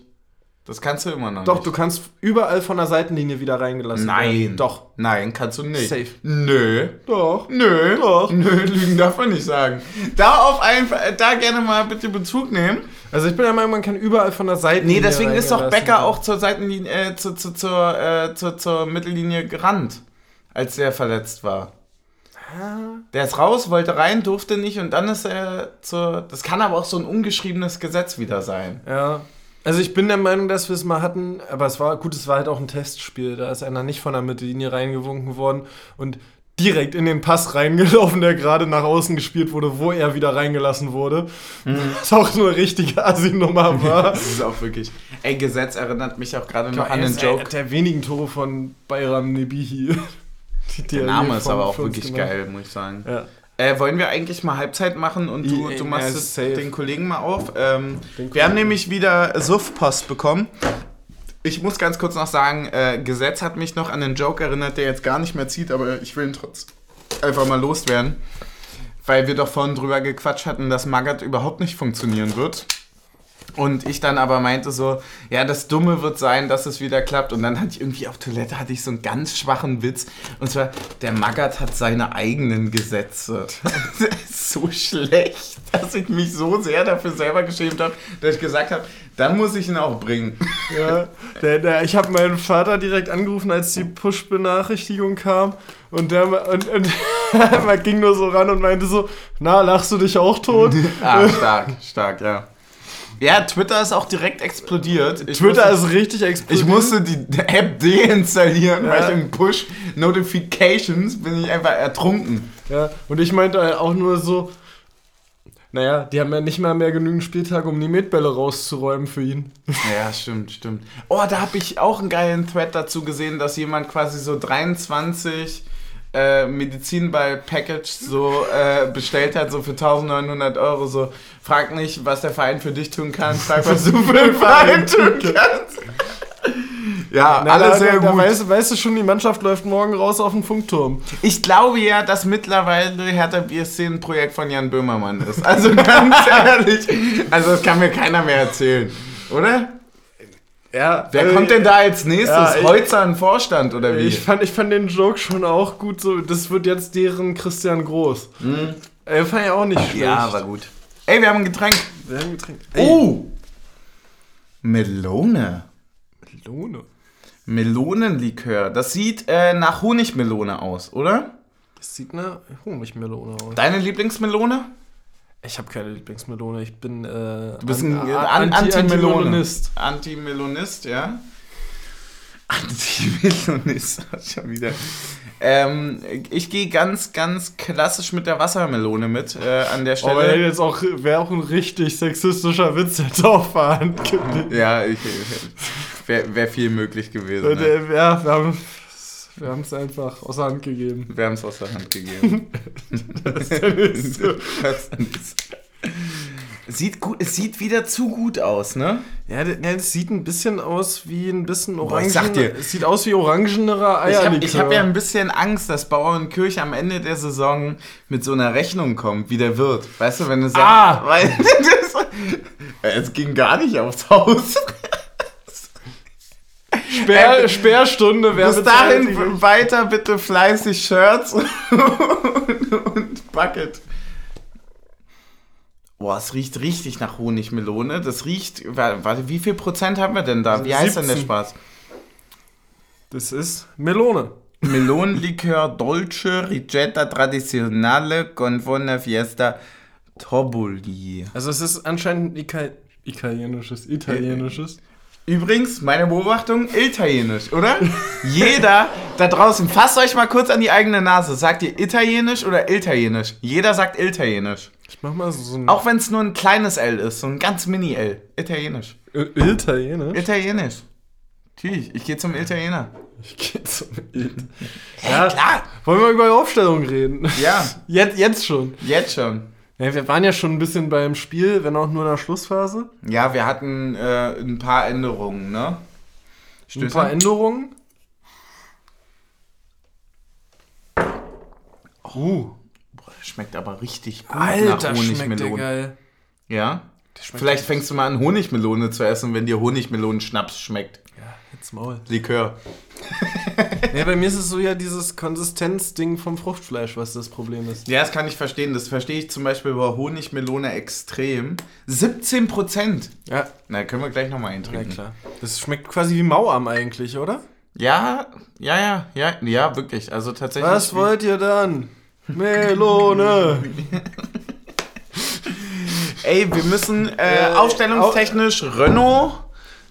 Das kannst du immer noch
Doch,
nicht.
du kannst überall von der Seitenlinie wieder reingelassen
Nein.
werden. Doch.
Nein, kannst du nicht.
Safe.
Nö.
Doch.
Nö.
Doch.
Nö, Lügen darf man nicht sagen. Da auf einen, da gerne mal bitte Bezug nehmen.
Also ich bin der Meinung, man kann überall von der Seitenlinie
Nee, deswegen ist doch Becker auch zur Seitenlinie, äh, zu, zu, zur, äh, zur, zur Mittellinie gerannt, als der verletzt war. Der ist raus, wollte rein, durfte nicht und dann ist er zur. Das kann aber auch so ein ungeschriebenes Gesetz wieder sein.
Ja. Also ich bin der Meinung, dass wir es mal hatten, aber es war gut, es war halt auch ein Testspiel. Da ist einer nicht von der Mittellinie reingewunken worden und direkt in den Pass reingelaufen, der gerade nach außen gespielt wurde, wo er wieder reingelassen wurde. Was auch nur eine richtige Assi-Nummer war.
Das ist auch wirklich. Ey, Gesetz erinnert mich auch gerade noch an den Joke.
einer Der wenigen Tore von Bayram Nebihi.
Der Name ist aber auch wirklich
gemacht.
geil, muss ich sagen.
Ja.
Äh, wollen wir eigentlich mal Halbzeit machen und du, du machst es den Kollegen mal auf? Ähm,
Den
wir haben
Kollegen.
nämlich wieder Suff-Post bekommen. Ich muss ganz kurz noch sagen, äh, Gesetz hat mich noch an den Joke erinnert, der jetzt gar nicht mehr zieht, aber ich will ihn trotzdem einfach mal loswerden. Weil wir doch vorhin drüber gequatscht hatten, dass Magat überhaupt nicht funktionieren wird. Und ich dann aber meinte so, ja, das Dumme wird sein, dass es wieder klappt. Und dann hatte ich irgendwie auf Toilette hatte ich so einen ganz schwachen Witz. Und zwar, der Magat hat seine eigenen Gesetze. Das ist so schlecht, dass ich mich so sehr dafür selber geschämt habe, dass ich gesagt habe, dann muss ich ihn auch bringen.
Ja, der, der, ich habe meinen Vater direkt angerufen, als die Push-Benachrichtigung kam. Und der und, und man ging nur so ran und meinte so, na, lachst du dich auch tot?
Ah, stark, stark, ja. Ja, Twitter ist auch direkt explodiert. Ich
Twitter
musste,
ist richtig explodiert.
Ich musste die App deinstallieren,
Ja.
weil ich im Push-Notifications bin ich einfach ertrunken.
Ja, und ich meinte halt auch nur so, naja, die haben ja nicht mal mehr genügend Spieltage, um die Metbälle rauszuräumen für ihn.
Ja, stimmt, stimmt. Oh, da habe ich auch einen geilen Thread dazu gesehen, dass jemand quasi so 23 äh, äh, Medizinball-Package so äh, bestellt hat, so für 1900 Euro, so frag nicht, was der Verein für dich tun kann, frag, was du für den Verein tun kannst. Ja,
Na,
alles
da,
sehr
da
gut.
Weißt, weißt du schon, die Mannschaft läuft morgen raus auf den Funkturm.
Ich glaube ja, dass mittlerweile Hertha BSC ein Projekt von Jan Böhmermann ist. Also ganz ehrlich, also das kann mir keiner mehr erzählen, oder?
Ja,
Wer kommt denn da als nächstes?
ja, ich-
Heutzer ein Vorstand oder wie?
Ich fand, ich fand den Joke schon auch gut so. Das wird jetzt deren Christian Groß. Äh, fand ich auch nicht schlecht.
Mhm. ja, war gut. Ey, wir haben ein Getränk.
Wir haben Getränk. Ey,
Oh! Melone.
Melone.
Melonenlikör. Das sieht äh, nach Honigmelone aus, oder?
Das sieht nach Honigmelone aus.
Deine Lieblingsmelone?
Ich habe keine Lieblingsmelone. Ich bin. Äh,
Du bist ein
An- Anti-
Anti-Melone.
Antimelonist.
Antimelonist, ja? Antimelonist, schon wieder. Ähm, ich gehe ganz, ganz klassisch mit der Wassermelone mit äh, an der
Oh, aber
Stelle.
jetzt auch wäre auch ein richtig sexistischer Witz der gewesen.
ja, ich, wäre wär viel möglich gewesen. Ne?
Äh, Ja, wir haben wir haben es einfach aus der Hand gegeben.
Wir haben es aus der Hand gegeben.
Das ist so.
Das ist- sieht, gut, es sieht wieder zu gut aus, ne?
Ja, das sieht ein bisschen aus wie ein bisschen
Boah,
orangen.
ich sag dir.
Es sieht aus wie orangenerer
Ich habe
Eierlikör.
hab ja ein bisschen Angst, dass Bauernkirch am Ende der Saison mit so einer Rechnung kommt, wie der wird. Weißt du, wenn du sagst,
Ah!
weil das, es ging gar nicht aufs Haus.
Sperr, Sperrstunde, wer
Bis dahin weiter bitte fleißig Shirts und, und Bucket. Boah, es riecht richtig nach Honigmelone. Das riecht, wa- warte, wie viel Prozent haben wir denn da? Wie heißt denn der
17.
Spaß?
Das ist Melone.
Melonenlikör Dolce Ricetta Tradizionale con buona fiesta Toboli.
Also es ist anscheinend Ika italienisches, italienisches.
Übrigens, meine Beobachtung, Italienisch, oder? Jeder da draußen, fasst euch mal kurz an die eigene Nase. Sagt ihr Italienisch oder Italienisch? Jeder sagt Italienisch.
Ich mach mal so, ein
Auch wenn es nur ein kleines L ist, so ein ganz Mini-L. Italienisch.
Italienisch.
Italienisch. Natürlich, ich gehe zum Italiener.
Ich geh zum Il ja,
klar.
Wollen wir über Aufstellung reden?
Ja,
Jetzt, jetzt schon.
jetzt schon.
Ja, wir waren ja schon ein bisschen beim Spiel, wenn auch nur in der Schlussphase.
Ja, wir hatten äh, ein paar Änderungen, ne?
Ein
Stöße?
paar Änderungen. Uh,
Boah, schmeckt aber richtig gut
Alter,
nach
schmeckt der
Honigmelone.
geil.
Ja?
Der
Vielleicht fängst du mal an, Honigmelone zu essen, wenn dir Honigmelonenschnaps schmeckt.
Ja, jetzt Maul.
Likör.
Ja, bei mir ist es so ja dieses Konsistenzding vom Fruchtfleisch, was das Problem ist.
Ja, das kann ich verstehen. Das verstehe ich zum Beispiel bei Honigmelone extrem. 17 Prozent.
Ja,
Na, können wir gleich nochmal
na
eintrinken.
klar. Das schmeckt quasi wie Mauam eigentlich, oder?
Ja, ja, ja, ja, ja, wirklich. Also tatsächlich.
Was wollt ihr dann? Melone!
Ey, wir müssen äh,
Äh,
aufstellungstechnisch Renault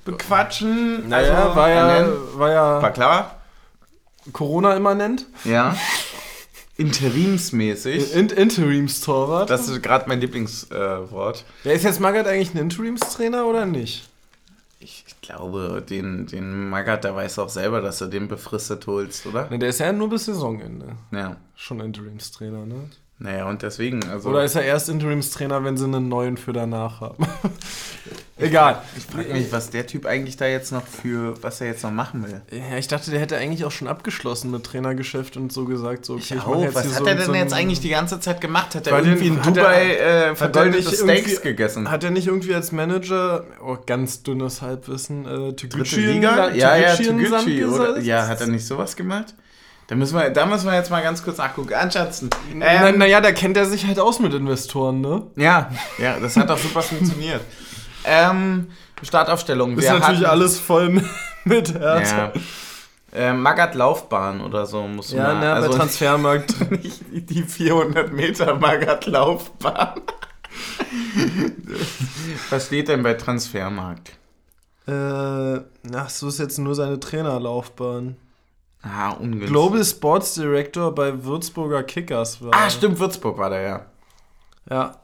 bequatschen.
Naja,
Also,
war, ja, war
War
ja
klar?
Corona-immanent.
Ja. Interimsmäßig.
In Interimstorwart.
Das ist gerade mein Lieblingswort. Äh.
Ja, ist jetzt Magath eigentlich ein Interimstrainer oder nicht?
ich glaube, den, den Magath, der weiß auch selber, dass du den befristet holst, oder?
Ne, der ist ja nur bis Saisonende.
Ja.
Schon Interimstrainer, ne?
Naja, und deswegen, also.
Oder ist er erst Interimstrainer, wenn sie einen neuen für danach haben? Egal.
ich frage mich, was der Typ eigentlich da jetzt noch für, was er jetzt noch machen will.
Ja, ich dachte, der hätte eigentlich auch schon abgeschlossen mit Trainergeschäft und so gesagt, so, okay,
Ich
mach
auch.
jetzt
Was hat
so-
er denn
so
jetzt eigentlich die ganze Zeit gemacht? Hat er irgendwie in
er-
Dubai äh,
er
vergoldete
nicht
Steaks
irgendwie-
gegessen?
Hat er nicht irgendwie als Manager, oh, ganz dünnes Halbwissen, äh, in
Liga? Ja, ja,
Toguchi,
oder? Ja, hat er nicht sowas gemacht? Da müssen wir, da müssen wir jetzt mal ganz kurz nachgucken. Anschatzen.
Na,
Ähm,
naja, da kennt er sich halt aus mit Investoren, ne?
ja, ja, das hat auch super funktioniert. Ähm, Startaufstellung.
Ist
Wir
natürlich
hatten-
alles voll mit Herz.
Ja. Äh, Magath Laufbahn oder so muss
Ja,
man.
na,
also
bei Transfermarkt.
nicht die 400 Meter Magath Laufbahn. Was steht denn bei Transfermarkt?
äh, ach, so ist jetzt nur seine Trainerlaufbahn.
Ah, ungünstig.
Global Sports Director bei Würzburger Kickers war.
Ah, stimmt, Würzburg war der ja.
Ja.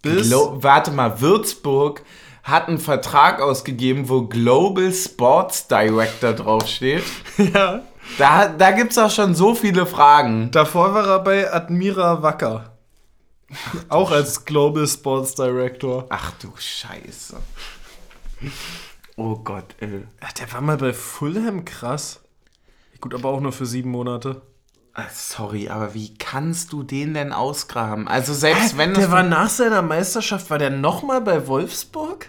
Bis.
Glo Warte mal, Würzburg hat einen Vertrag ausgegeben, wo Global Sports Director draufsteht.
ja.
Da, da gibt es auch schon so viele Fragen.
Davor war er bei Admira Wacker. Auch als Global Sports Director.
Ach du Scheiße. Oh Gott, ey.
Ach, der war mal bei Fulham, krass. Gut, aber auch nur für sieben Monate.
Ah, Sorry, aber wie kannst du den denn ausgraben? Also selbst wenn
der war nach seiner Meisterschaft, war der nochmal bei Wolfsburg?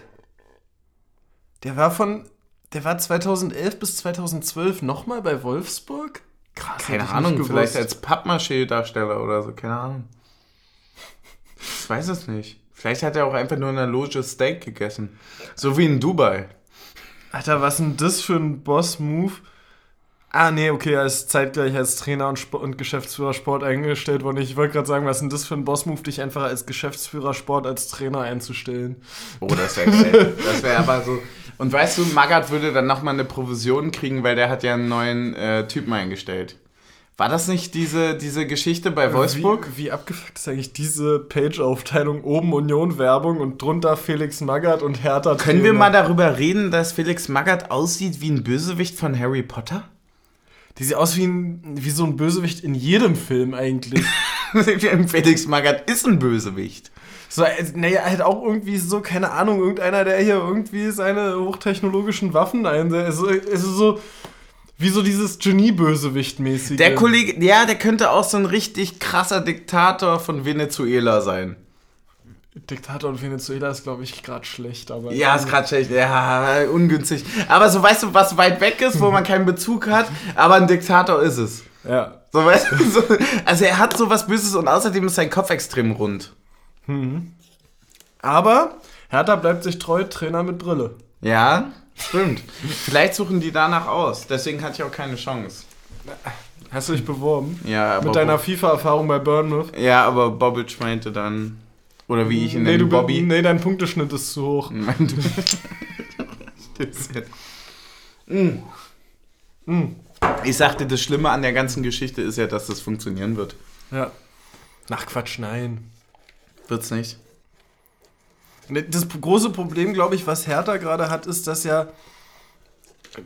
Der war von, der war 2011 bis 2012 nochmal bei Wolfsburg? Krass,
keine Ahnung, vielleicht als Pappmaché-Darsteller oder so, keine Ahnung. Ich weiß es nicht. Vielleicht hat er auch einfach nur in der Loge Steak gegessen. So wie in Dubai.
Alter, was denn das für ein Boss-Move? Ah, nee, okay, er ist zeitgleich als Trainer und, Sp und Geschäftsführer Sport eingestellt worden. Ich wollte gerade sagen, was denn das für ein Boss-Move, dich einfach als Geschäftsführer Sport als Trainer einzustellen?
Oh, das wäre geil. Das wäre aber so. Und weißt du, Magath würde dann nochmal eine Provision kriegen, weil der hat ja einen neuen äh, Typen eingestellt. War das nicht diese, diese Geschichte bei Wolfsburg?
Wie, wie abgefuckt ist eigentlich diese Page-Aufteilung? Oben Union-Werbung und drunter Felix Magath und Hertha
Können wir mal darüber reden, dass Felix Magath aussieht wie ein Bösewicht von Harry Potter?
Die sieht aus wie, ein, wie so ein Bösewicht in jedem Film eigentlich.
Felix Magath ist ein Bösewicht.
So, naja, halt auch irgendwie so, keine Ahnung, irgendeiner, der hier irgendwie seine hochtechnologischen Waffen einsetzt. Also, also so, wie so dieses Genie-Bösewicht-mäßige.
Der Kollege, ja, der könnte auch so ein richtig krasser Diktator von Venezuela sein.
Diktator in Venezuela ist, glaube ich, gerade schlecht, aber.
Ja, ist gerade schlecht. Ja, ungünstig. Aber so weißt du, was weit weg ist, wo man keinen Bezug hat, aber ein Diktator ist es.
Ja.
So, weißt du, so, also er hat sowas Böses und außerdem ist sein Kopf extrem rund.
Aber Hertha bleibt sich treu, Trainer mit Brille.
Ja, stimmt. Vielleicht suchen die danach aus. Deswegen hatte ich auch keine Chance.
Hast du dich beworben?
Ja, aber
Mit deiner FIFA-Erfahrung bei Bournemouth?
Ja, aber Bobic meinte dann. Oder wie ich in
nee,
den
du,
Bobby.
nee, dein Punkteschnitt ist zu hoch.
Mm.
Mm.
Ich sagte, das Schlimme an der ganzen Geschichte ist ja, dass das funktionieren wird.
Ja. Nach Quatsch, nein.
Wird's nicht?
Ne, Das große Problem, glaube ich, was Hertha gerade hat, ist, dass ja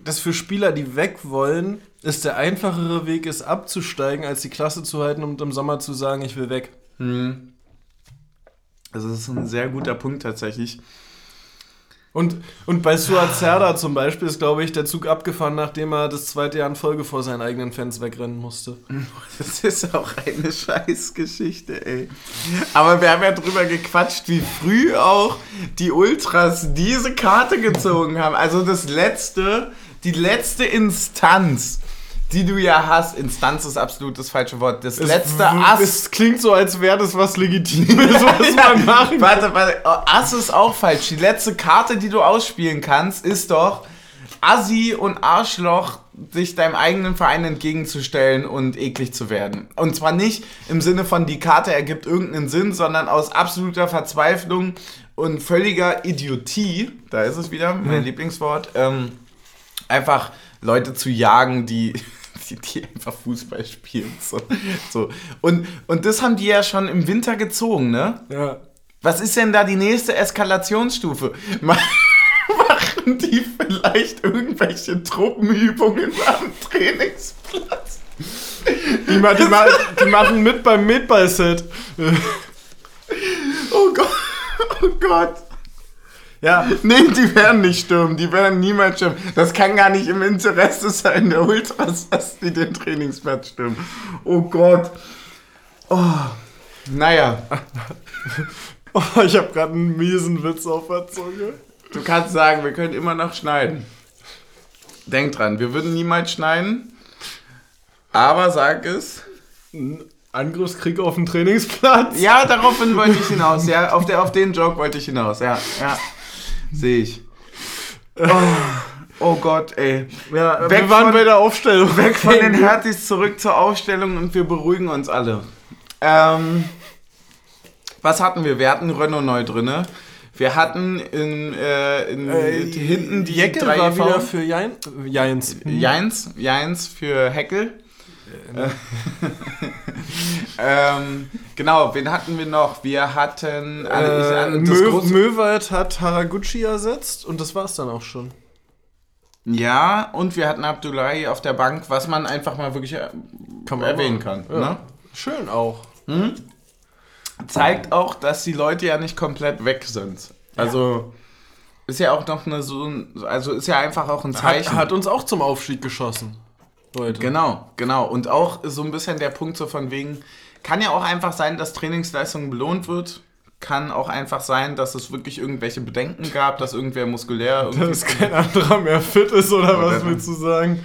dass für Spieler, die weg wollen, ist der einfachere Weg ist, abzusteigen, als die Klasse zu halten und im Sommer zu sagen, ich will weg.
Hm. Also das ist ein sehr guter Punkt tatsächlich.
Und, und bei Suat Serdar zum Beispiel ist, glaube ich, der Zug abgefahren, nachdem er das zweite Jahr in Folge vor seinen eigenen Fans wegrennen musste.
Das ist auch eine Scheißgeschichte, ey. Aber wir haben ja drüber gequatscht, wie früh auch die Ultras diese Karte gezogen haben. Also das letzte, die letzte Instanz, die du ja hast. Instanz ist absolut das falsche Wort. Das letzte Ass.
Es klingt so, als wäre das was Legitimes, was man machen
Warte, warte. Oh, Ass ist auch falsch. Die letzte Karte, die du ausspielen kannst, ist doch Assi und Arschloch sich deinem eigenen Verein entgegenzustellen und eklig zu werden. Und zwar nicht im Sinne von, die Karte ergibt irgendeinen Sinn, sondern aus absoluter Verzweiflung und völliger Idiotie, da ist es wieder, mein Lieblingswort, ähm, einfach Leute zu jagen, die, die, die einfach Fußball spielen. So, so. Und, und das haben die ja schon im Winter gezogen, ne?
Ja.
Was ist denn da die nächste Eskalationsstufe? Ma- Machen die vielleicht irgendwelche Truppenübungen am Trainingsplatz?
Die, ma die, ma die machen mit beim Medball-Set.
Oh Gott, oh Gott.
Ja,
Nee, die werden nicht stürmen, die werden niemals stürmen. Das kann gar nicht im Interesse sein der Ultras, dass die den Trainingsplatz stürmen. Oh Gott. Oh. Naja,
oh, ich habe gerade einen miesen Witz auf der Zunge.
du kannst sagen, wir können immer noch schneiden. Denk dran, wir würden niemals schneiden. Aber sag es.
Ein Angriffskrieg auf dem Trainingsplatz.
Ja, daraufhin wollte ich hinaus. Ja, auf, der, auf den Joke wollte ich hinaus. Ja, ja. Sehe ich. Oh, oh Gott, ey.
Ja,
Weg
wir waren
von-
bei der Aufstellung.
Weg von den Hertis zurück zur Aufstellung und wir beruhigen uns alle. Ähm, was hatten wir? Wir hatten Renault neu drinne. Wir hatten in, äh, in hinten die
Jecke
drei
war wieder für Jein, Jeins.
Jeins, Jeins für Heckel. Äh, ähm, genau, wen hatten wir noch? Wir hatten
Äh,
das
Mö Möwald hat Haraguchi ersetzt und das war's dann auch schon.
Ja, und wir hatten Abdullahi auf der Bank, was man einfach mal wirklich äh,
Kann
erwähnen
machen.
kann.
Ja.
Ne?
Schön auch.
Zeigt auch, dass die Leute ja nicht komplett weg sind. Also ist ja auch noch eine so, ein- also ist ja einfach auch ein Zeichen.
Hat, hat uns auch zum Aufstieg geschossen. Leute.
Genau, genau. Und auch so ein bisschen der Punkt so von wegen, kann ja auch einfach sein, dass Trainingsleistung belohnt wird. Kann auch einfach sein, dass es wirklich irgendwelche Bedenken gab, dass irgendwer muskulär irgendwie...
Dass kein anderer mehr fit ist, oder was
Whatever.
willst du sagen?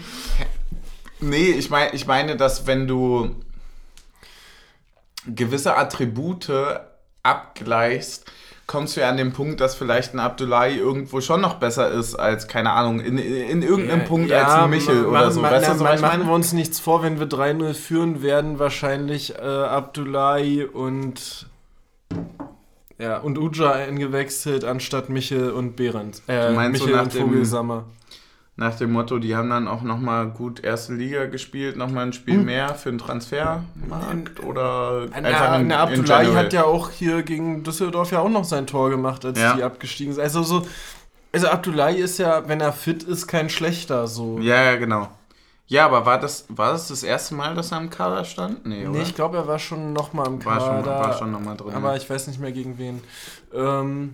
Nee, ich, mein, ich meine, dass wenn du gewisse Attribute abgleichst, kommst du ja an den Punkt, dass vielleicht ein Abdullahi irgendwo schon noch besser ist als, keine Ahnung, in, in irgendeinem Punkt als ein Michel
ma-
oder so.
ma-
weißt
na,
du, so,
ma-
was ich
machen wir uns nichts vor, wenn wir 3-0 führen, werden wahrscheinlich äh, Abdullahi und ja, und Uja eingewechselt anstatt Michel und Behrens. Äh,
Du meinst so
Michel
nach
und
dem-
Vogelsammer.
Nach dem Motto, die haben dann auch nochmal gut erste Liga gespielt, nochmal ein Spiel mehr für den Transfermarkt oder
Na,
einfach in,
na, Abdullahi hat ja auch hier gegen Düsseldorf ja auch noch sein Tor gemacht, als
Ja.
die abgestiegen sind. Also so, also Abdullahi ist ja, wenn er fit ist, kein schlechter so.
Ja, ja, genau. Ja, aber war das, war das das erste Mal, dass er im Kader stand? Nee, oder?
Nee, ich glaube, er war schon noch mal im
war,
Kader.
schon, war schon nochmal drin.
Aber ich weiß nicht mehr gegen wen. Ähm,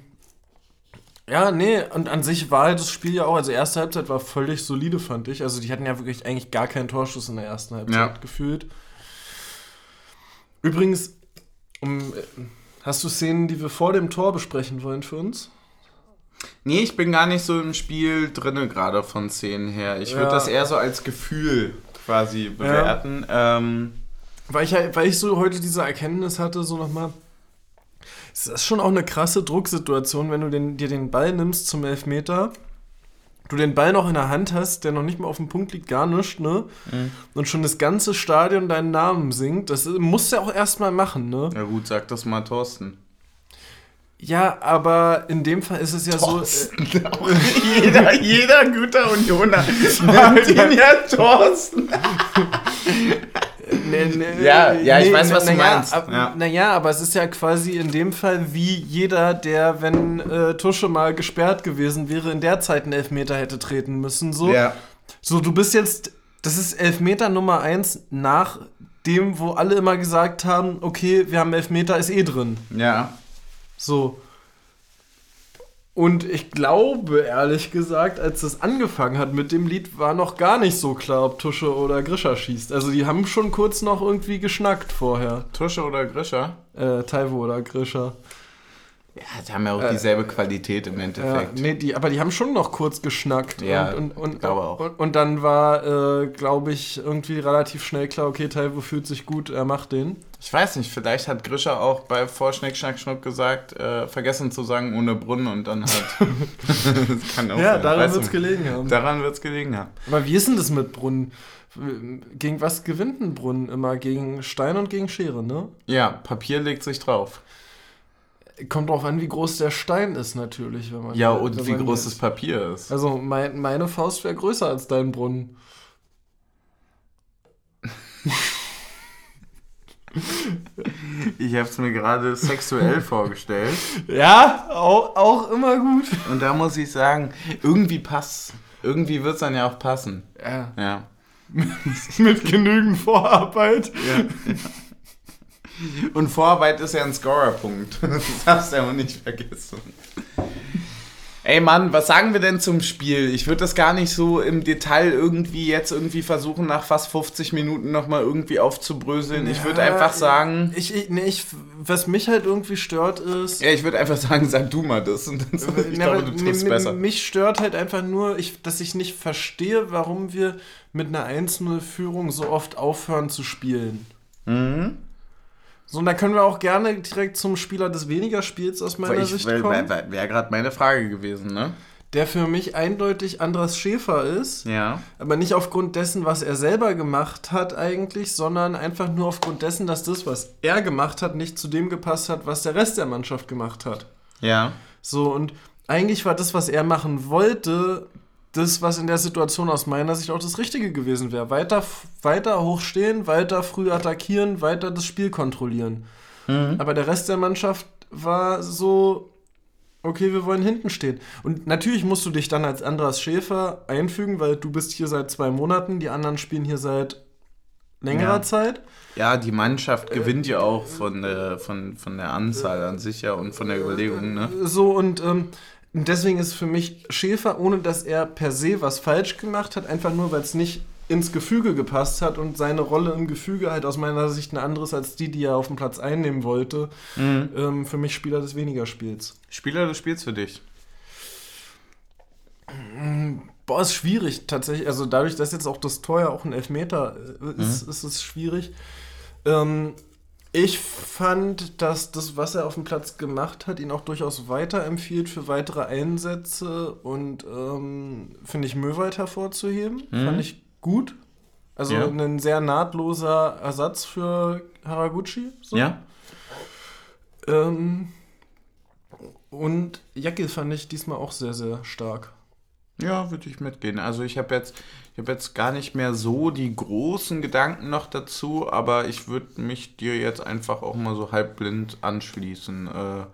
ja, nee, und an sich war das Spiel ja auch, also erste Halbzeit war völlig solide, fand ich. Also die hatten ja wirklich eigentlich gar keinen Torschuss in der ersten Halbzeit
Ja.
gefühlt. Übrigens, um, äh, hast du Szenen, die wir vor dem Tor besprechen wollen für uns?
Nee, ich bin gar nicht so im Spiel drinne gerade von Szenen her. Ich würde
Ja.
das eher so als Gefühl quasi bewerten. Ähm,
Weil ich, ja- weil ich so heute diese Erkenntnis hatte, so nochmal. Es ist schon auch eine krasse Drucksituation, wenn du den, dir den Ball nimmst zum Elfmeter, du den Ball noch in der Hand hast, der noch nicht mal auf dem Punkt liegt, gar nicht, ne? Und schon das ganze Stadion deinen Namen singt. Das musst du ja auch erstmal machen, ne?
ja gut, sag das mal Thorsten.
Ja, aber in dem Fall ist es ja so. Äh,
jeder, jeder guter Unioner nennt ihn ja Thorsten.
Nee, nee,
Ja, ja, ich weiß, was du
naja,
meinst.
ab-
Ja.
Naja, aber es ist ja quasi in dem Fall wie jeder, der, wenn äh, Tusche mal gesperrt gewesen wäre, in der Zeit einen Elfmeter hätte treten müssen. So,
Ja.
so du bist jetzt, das ist Elfmeter Nummer eins nach dem, wo alle immer gesagt haben, okay, wir haben Elfmeter, ist eh drin.
Ja.
So. Und ich glaube, ehrlich gesagt, als es angefangen hat mit dem Lied, war noch gar nicht so klar, ob Tusche oder Grischer schießt. Also die haben schon kurz noch irgendwie geschnackt vorher.
Tusche oder Grischer?
Äh, Taiwo oder Grischer.
Ja, die haben ja auch
Äh,
dieselbe Qualität im
Ja,
Endeffekt.
nee, die, aber die haben schon noch kurz geschnackt.
Ja,
und, und, und,
glaube auch.
Und, und dann war, äh, glaube ich, irgendwie relativ schnell klar, okay, Taiwo fühlt sich gut, er macht den.
Ich weiß nicht, vielleicht hat Grischer auch bei Vorschnick, Schnack, Schnuck gesagt, äh, vergessen zu sagen ohne Brunnen und dann halt. das kann auch
Ja,
sein,
daran wird es gelegen haben.
Daran wird es gelegen haben.
Aber wie ist denn das mit Brunnen? Gegen was gewinnt ein Brunnen immer? Gegen Stein und gegen Schere, ne?
Ja, Papier legt sich drauf.
Kommt drauf an, wie groß der Stein ist, natürlich. Wenn man,
Ja, und wie groß das Papier ist.
Also, mein, meine Faust wäre größer als dein Brunnen.
Ich habe es mir gerade sexuell vorgestellt.
Ja, auch, auch immer gut.
Und da muss ich sagen, irgendwie passt. Irgendwie wird es dann ja auch passen.
Ja.
Ja.
Mit genügend Vorarbeit.
Und Vorarbeit ist ja ein Scorerpunkt. Das darfst du ja auch nicht vergessen. Ey Mann, was sagen wir denn zum Spiel? Ich würde das gar nicht so im Detail irgendwie jetzt irgendwie versuchen, nach fast 50 Minuten nochmal irgendwie aufzubröseln. Ich würde
Ja,
einfach sagen.
Ich, ich, nee, ich, was mich halt irgendwie stört ist.
Ja, ich würde einfach sagen, sag du mal das. Und dann, ich
Na,
glaube, du
nee,
tust
mi-
besser.
Mich stört halt einfach nur, ich, dass ich nicht verstehe, warum wir mit einer 1-0-Führung so oft aufhören zu spielen.
Mhm.
So, und da können wir auch gerne direkt zum Spieler des weniger Spiels aus meiner
ich,
Sicht kommen.
Wäre gerade meine Frage gewesen, ne?
der für mich eindeutig Andras Schäfer ist,
Ja.
aber nicht aufgrund dessen, was er selber gemacht hat eigentlich, sondern einfach nur aufgrund dessen, dass das, was er gemacht hat, nicht zu dem gepasst hat, was der Rest der Mannschaft gemacht hat.
Ja.
So, und eigentlich war das, was er machen wollte, das, was in der Situation aus meiner Sicht auch das Richtige gewesen wäre. Weiter, weiter hochstehen, weiter früh attackieren, weiter das Spiel kontrollieren.
Mhm.
Aber der Rest der Mannschaft war so, okay, wir wollen hinten stehen. Und natürlich musst du dich dann als Andras Schäfer einfügen, weil du bist hier seit zwei Monaten, die anderen spielen hier seit längerer
Ja.
Zeit.
Ja, die Mannschaft gewinnt ja auch von der, von, von der Anzahl an sich ja und von der Überlegung, ne?
So und ähm, deswegen ist für mich Schäfer, ohne dass er per se was falsch gemacht hat, einfach nur, weil es nicht ins Gefüge gepasst hat und seine Rolle im Gefüge halt aus meiner Sicht eine andere ist als die, die er auf dem Platz einnehmen wollte.
Mhm.
Ähm, für mich Spieler des weniger Spiels.
Spieler des Spiels für dich.
Boah, ist schwierig tatsächlich. Also dadurch, dass jetzt auch das Tor ja auch ein Elfmeter äh, ist, ist es schwierig. Ähm, ich fand, dass das, was er auf dem Platz gemacht hat, ihn auch durchaus weiterempfiehlt für weitere Einsätze und ähm, finde ich Möwald hervorzuheben.
Mhm.
Fand ich gut. Also
Ja.
ein sehr nahtloser Ersatz für Haraguchi. so.
Ja?
Ähm, und Jackel fand ich diesmal auch sehr, sehr stark.
Ja, würde ich mitgehen. Also ich habe jetzt, habe jetzt gar nicht mehr so die großen Gedanken noch dazu, aber ich würde mich dir jetzt einfach auch mal so halbblind anschließen. Äh,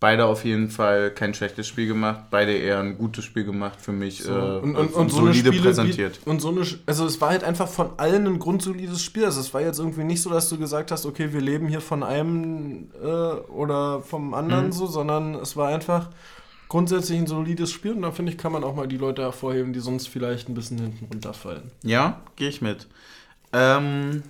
beide auf jeden Fall kein schlechtes Spiel gemacht, beide eher ein gutes Spiel gemacht für mich
So.
äh,
und, und, und so eine
solide
Spiele
präsentiert.
Wie, und so eine, also es war halt einfach von allen ein grundsolides Spiel. Also es war jetzt irgendwie nicht so, dass du gesagt hast, okay, wir leben hier von einem äh, oder vom anderen
Mhm.
so, sondern es war einfach grundsätzlich ein solides Spiel und da finde ich, kann man auch mal die Leute hervorheben, die sonst vielleicht ein bisschen hinten runterfallen.
Ja, gehe ich mit. Ähm,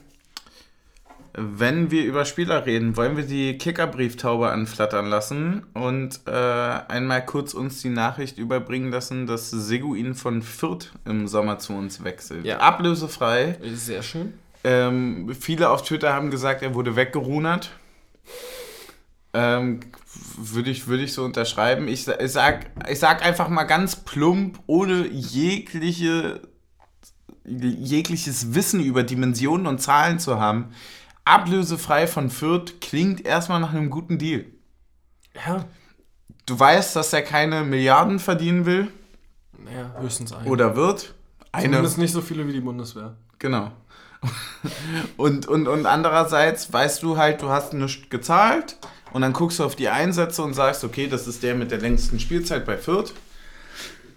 wenn wir über Spieler reden, wollen wir die Kickerbrieftaube anflattern lassen und äh, einmal kurz uns die Nachricht überbringen lassen, dass Seguin von Fürth im Sommer zu uns wechselt.
Ja.
Ablösefrei.
Sehr schön.
Ähm, viele auf Twitter haben gesagt, er wurde weggerunert. Ähm, würde ich, würde ich so unterschreiben. Ich, ich, sag, ich sag einfach mal ganz plump, ohne jegliche, jegliches Wissen über Dimensionen und Zahlen zu haben. Ablösefrei von Fürth klingt erstmal nach einem guten Deal.
Ja,
Du weißt, dass er keine Milliarden verdienen will
naja, höchstens ein.
oder wird. Eine,
Zumindest nicht so viele wie die Bundeswehr.
Genau. Und, und, und andererseits weißt du halt, du hast nichts gezahlt und dann guckst du auf die Einsätze und sagst, okay, das ist der mit der längsten Spielzeit bei Fürth.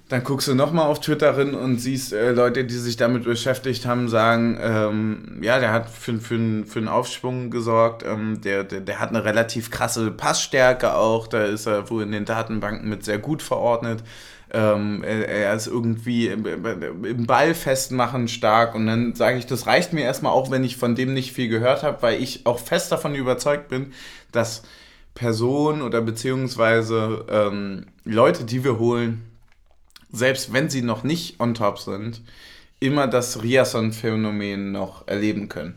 Dann guckst du nochmal auf Twitter rein und siehst äh, Leute, die sich damit beschäftigt haben, sagen, ähm, ja, der hat für, für, für einen Aufschwung gesorgt, ähm, der, der, der hat eine relativ krasse Passstärke auch, da ist er wohl in den Datenbanken mit sehr gut verordnet. Ähm, er, er ist irgendwie im, im Ball festmachen stark und dann sage ich, das reicht mir erstmal auch, wenn ich von dem nicht viel gehört habe, weil ich auch fest davon überzeugt bin, dass Personen oder beziehungsweise ähm, Leute, die wir holen, selbst wenn sie noch nicht on top sind, immer das Riasson-Phänomen noch erleben können.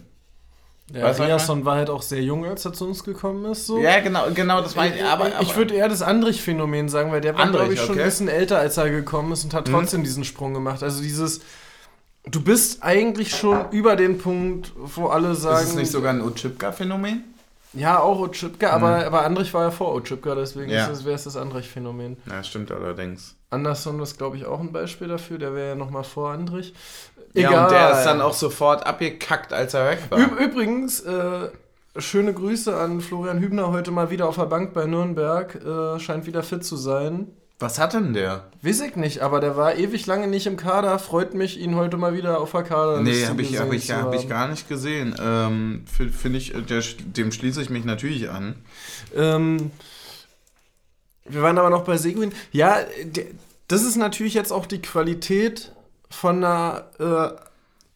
Ja,
Weißt
Riasson war halt auch sehr jung, als er zu uns gekommen ist. So.
Ja, genau, genau, das meine ich. Aber, aber
ich würde eher das Andrich-Phänomen sagen, weil der war,
Andrich,
glaube ich, schon
okay. Mhm.
ein bisschen älter, als er gekommen ist und hat trotzdem diesen Sprung gemacht. Also dieses, du bist eigentlich schon über den Punkt, wo alle sagen,
ist es nicht sogar ein Ochipka-Phänomen?
Ja, auch Otschipka, aber, aber Andrich war ja vor Otschipka, deswegen
Ja.
wäre es das Andrich-Phänomen.
Ja, stimmt allerdings.
Anderson ist, glaube ich, auch ein Beispiel dafür, der wäre ja nochmal vor Andrich.
Ja, und der ist dann auch sofort abgekackt, als er weg war.
Üb übrigens, äh, schöne Grüße an Florian Hübner, heute mal wieder auf der Bank bei Nürnberg, äh, scheint wieder fit zu sein.
Was hat denn der?
Weiß ich nicht, aber der war ewig lange nicht im Kader. Freut mich, ihn heute mal wieder auf der Kader
Nee, habe ich, hab ich,
zu
hab ich
haben.
gar nicht gesehen. Ähm, Finde ich, der, dem schließe ich mich natürlich an.
Ähm, wir waren aber noch bei Seguin. Ja, das ist natürlich jetzt auch die Qualität von einer äh,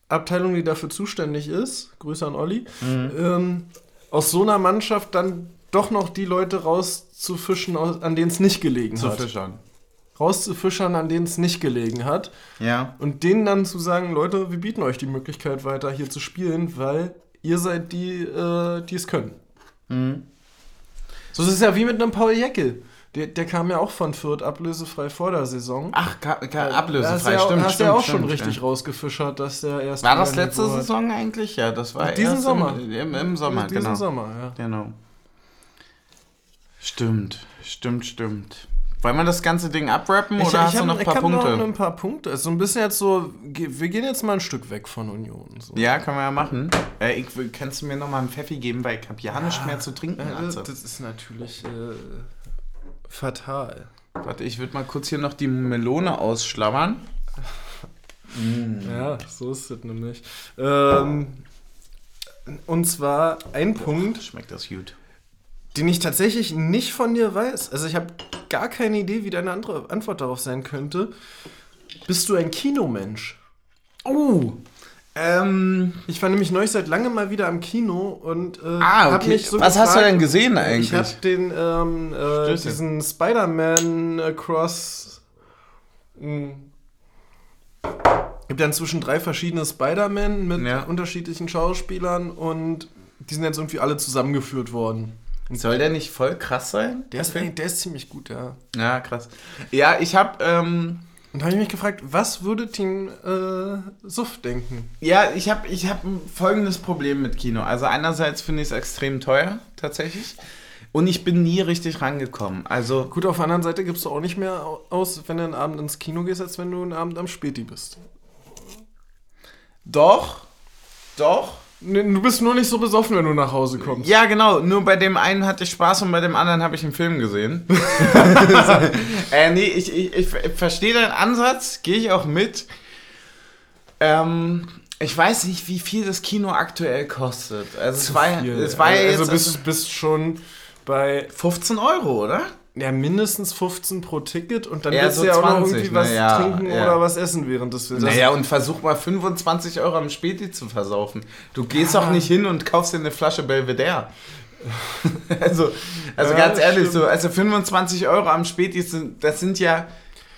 Abteilung, die dafür zuständig ist. Grüße an Olli.
Mhm.
Ähm, aus so einer Mannschaft dann doch noch die Leute rauszufischen, aus- an denen es nicht gelegen
Zu
hat.
Fischern.
Rauszufischern, an denen es nicht gelegen hat.
Ja.
Und denen dann zu sagen, Leute, wir bieten euch die Möglichkeit weiter hier zu spielen, weil ihr seid die, äh, die es können.
Mhm.
So ist es ja wie mit einem Paul Jeckel. Der, der kam ja auch von Fürth ablösefrei vor der Saison.
Ach, ka, ka,
Da
ablösefrei,
hast
stimmt,
hast
stimmt.
ja auch
stimmt,
schon richtig
stimmt.
rausgefischert, dass der erst.
War das letzte. Saison eigentlich? Ja, das war
Diesen
erst
Sommer.
Im, im, im Sommer,
Diesen
genau.
Sommer, ja.
Genau. Stimmt, stimmt, stimmt. Wollen wir das ganze Ding abrappen oder hast du noch ein
ich
paar Punkte?
noch ein paar Punkte. Also ein bisschen jetzt so, wir gehen jetzt mal ein Stück weg von Union. So.
Ja, können wir ja machen. Äh, ich, kannst du mir noch mal einen Pfeffi geben, weil ich habe ja nichts mehr zu trinken.
Ja, das,
Also.
das ist natürlich äh, Fatal.
Warte, ich würde mal kurz hier noch die Melone ausschlammern.
Ja, so ist es nämlich. Ähm, und zwar ein Punkt,
Schmeckt das gut.
Den ich tatsächlich nicht von dir weiß. Also ich habe gar keine Idee, wie deine andere Antwort darauf sein könnte. Bist du ein Kinomensch?
Oh! Ähm,
Ich war nämlich neulich seit langem mal wieder am Kino und äh,
ah, okay.
mich so
Was hast du
gefragt-
denn gesehen
Ich
eigentlich?
habe den ähm, äh, diesen Spider-Man Across. mh, gibt ja inzwischen drei verschiedene Spider-Man mit
Ja.
unterschiedlichen Schauspielern und die sind jetzt irgendwie alle zusammengeführt worden.
Soll der nicht voll krass sein?
Der ist, der ist ziemlich gut, ja.
Ja, krass. Ja, ich habe ähm,
Und da habe ich mich gefragt, was würde Team äh, Suff denken?
ja, ich habe ich hab ein folgendes Problem mit Kino. Also einerseits finde ich es extrem teuer, tatsächlich. Und ich bin nie richtig rangekommen. Also,
Gut, auf der anderen Seite gibst du auch nicht mehr au- aus, wenn du einen Abend ins Kino gehst, als wenn du einen Abend am Späti bist.
doch, doch.
Du bist nur nicht so besoffen, wenn du nach Hause kommst.
Ja, genau. Nur bei dem einen hatte ich Spaß und bei dem anderen habe ich einen Film gesehen. äh, nee, ich, ich, ich verstehe deinen Ansatz, gehe ich auch mit. Ähm, ich weiß nicht, wie viel das Kino aktuell kostet. Also es war,
Viel.
es war
also
jetzt
bist, bist schon bei
15 Euro, oder?
Ja, mindestens 15 pro Ticket und dann
Ja,
willst
so
du ja auch noch
20,
irgendwie
ne?
was
Ja,
trinken
ja.
oder was essen während des Films.
Naja, und versuch mal 25 Euro am Späti zu versaufen. Du gehst doch nicht hin und kaufst dir eine Flasche Belvedere. also, also ganz ehrlich,
stimmt.
so, also 25 Euro am Späti, sind, das sind ja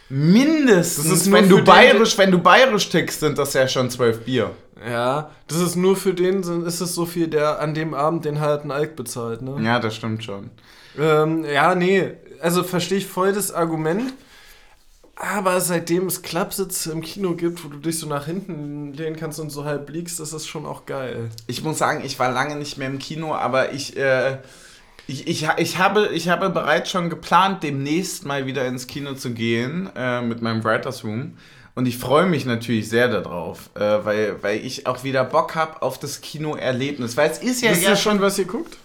mindestens, wenn du bayerisch, wenn du bayerisch tickst, sind das ja schon 12 Bier.
ja, das ist nur für den, ist es so viel, der an dem Abend den halt einen Alk bezahlt, ne?
Ja, das stimmt schon.
Ähm, ja, nee, also verstehe ich voll das Argument. Aber seitdem es Klappsitze im Kino gibt, wo du dich so nach hinten lehnen kannst und so halb liegst, ist das schon auch geil.
Ich muss sagen, ich war lange nicht mehr im Kino, aber ich, äh, ich, ich, ich, habe, ich habe bereits schon geplant, demnächst mal wieder ins Kino zu gehen äh, mit meinem Writers Room. Und ich freue mich natürlich sehr darauf, äh, weil, weil ich auch wieder Bock habe auf das Kinoerlebnis. Weil es ist ja,
Wisst
ja
ihr schon, was ihr guckt?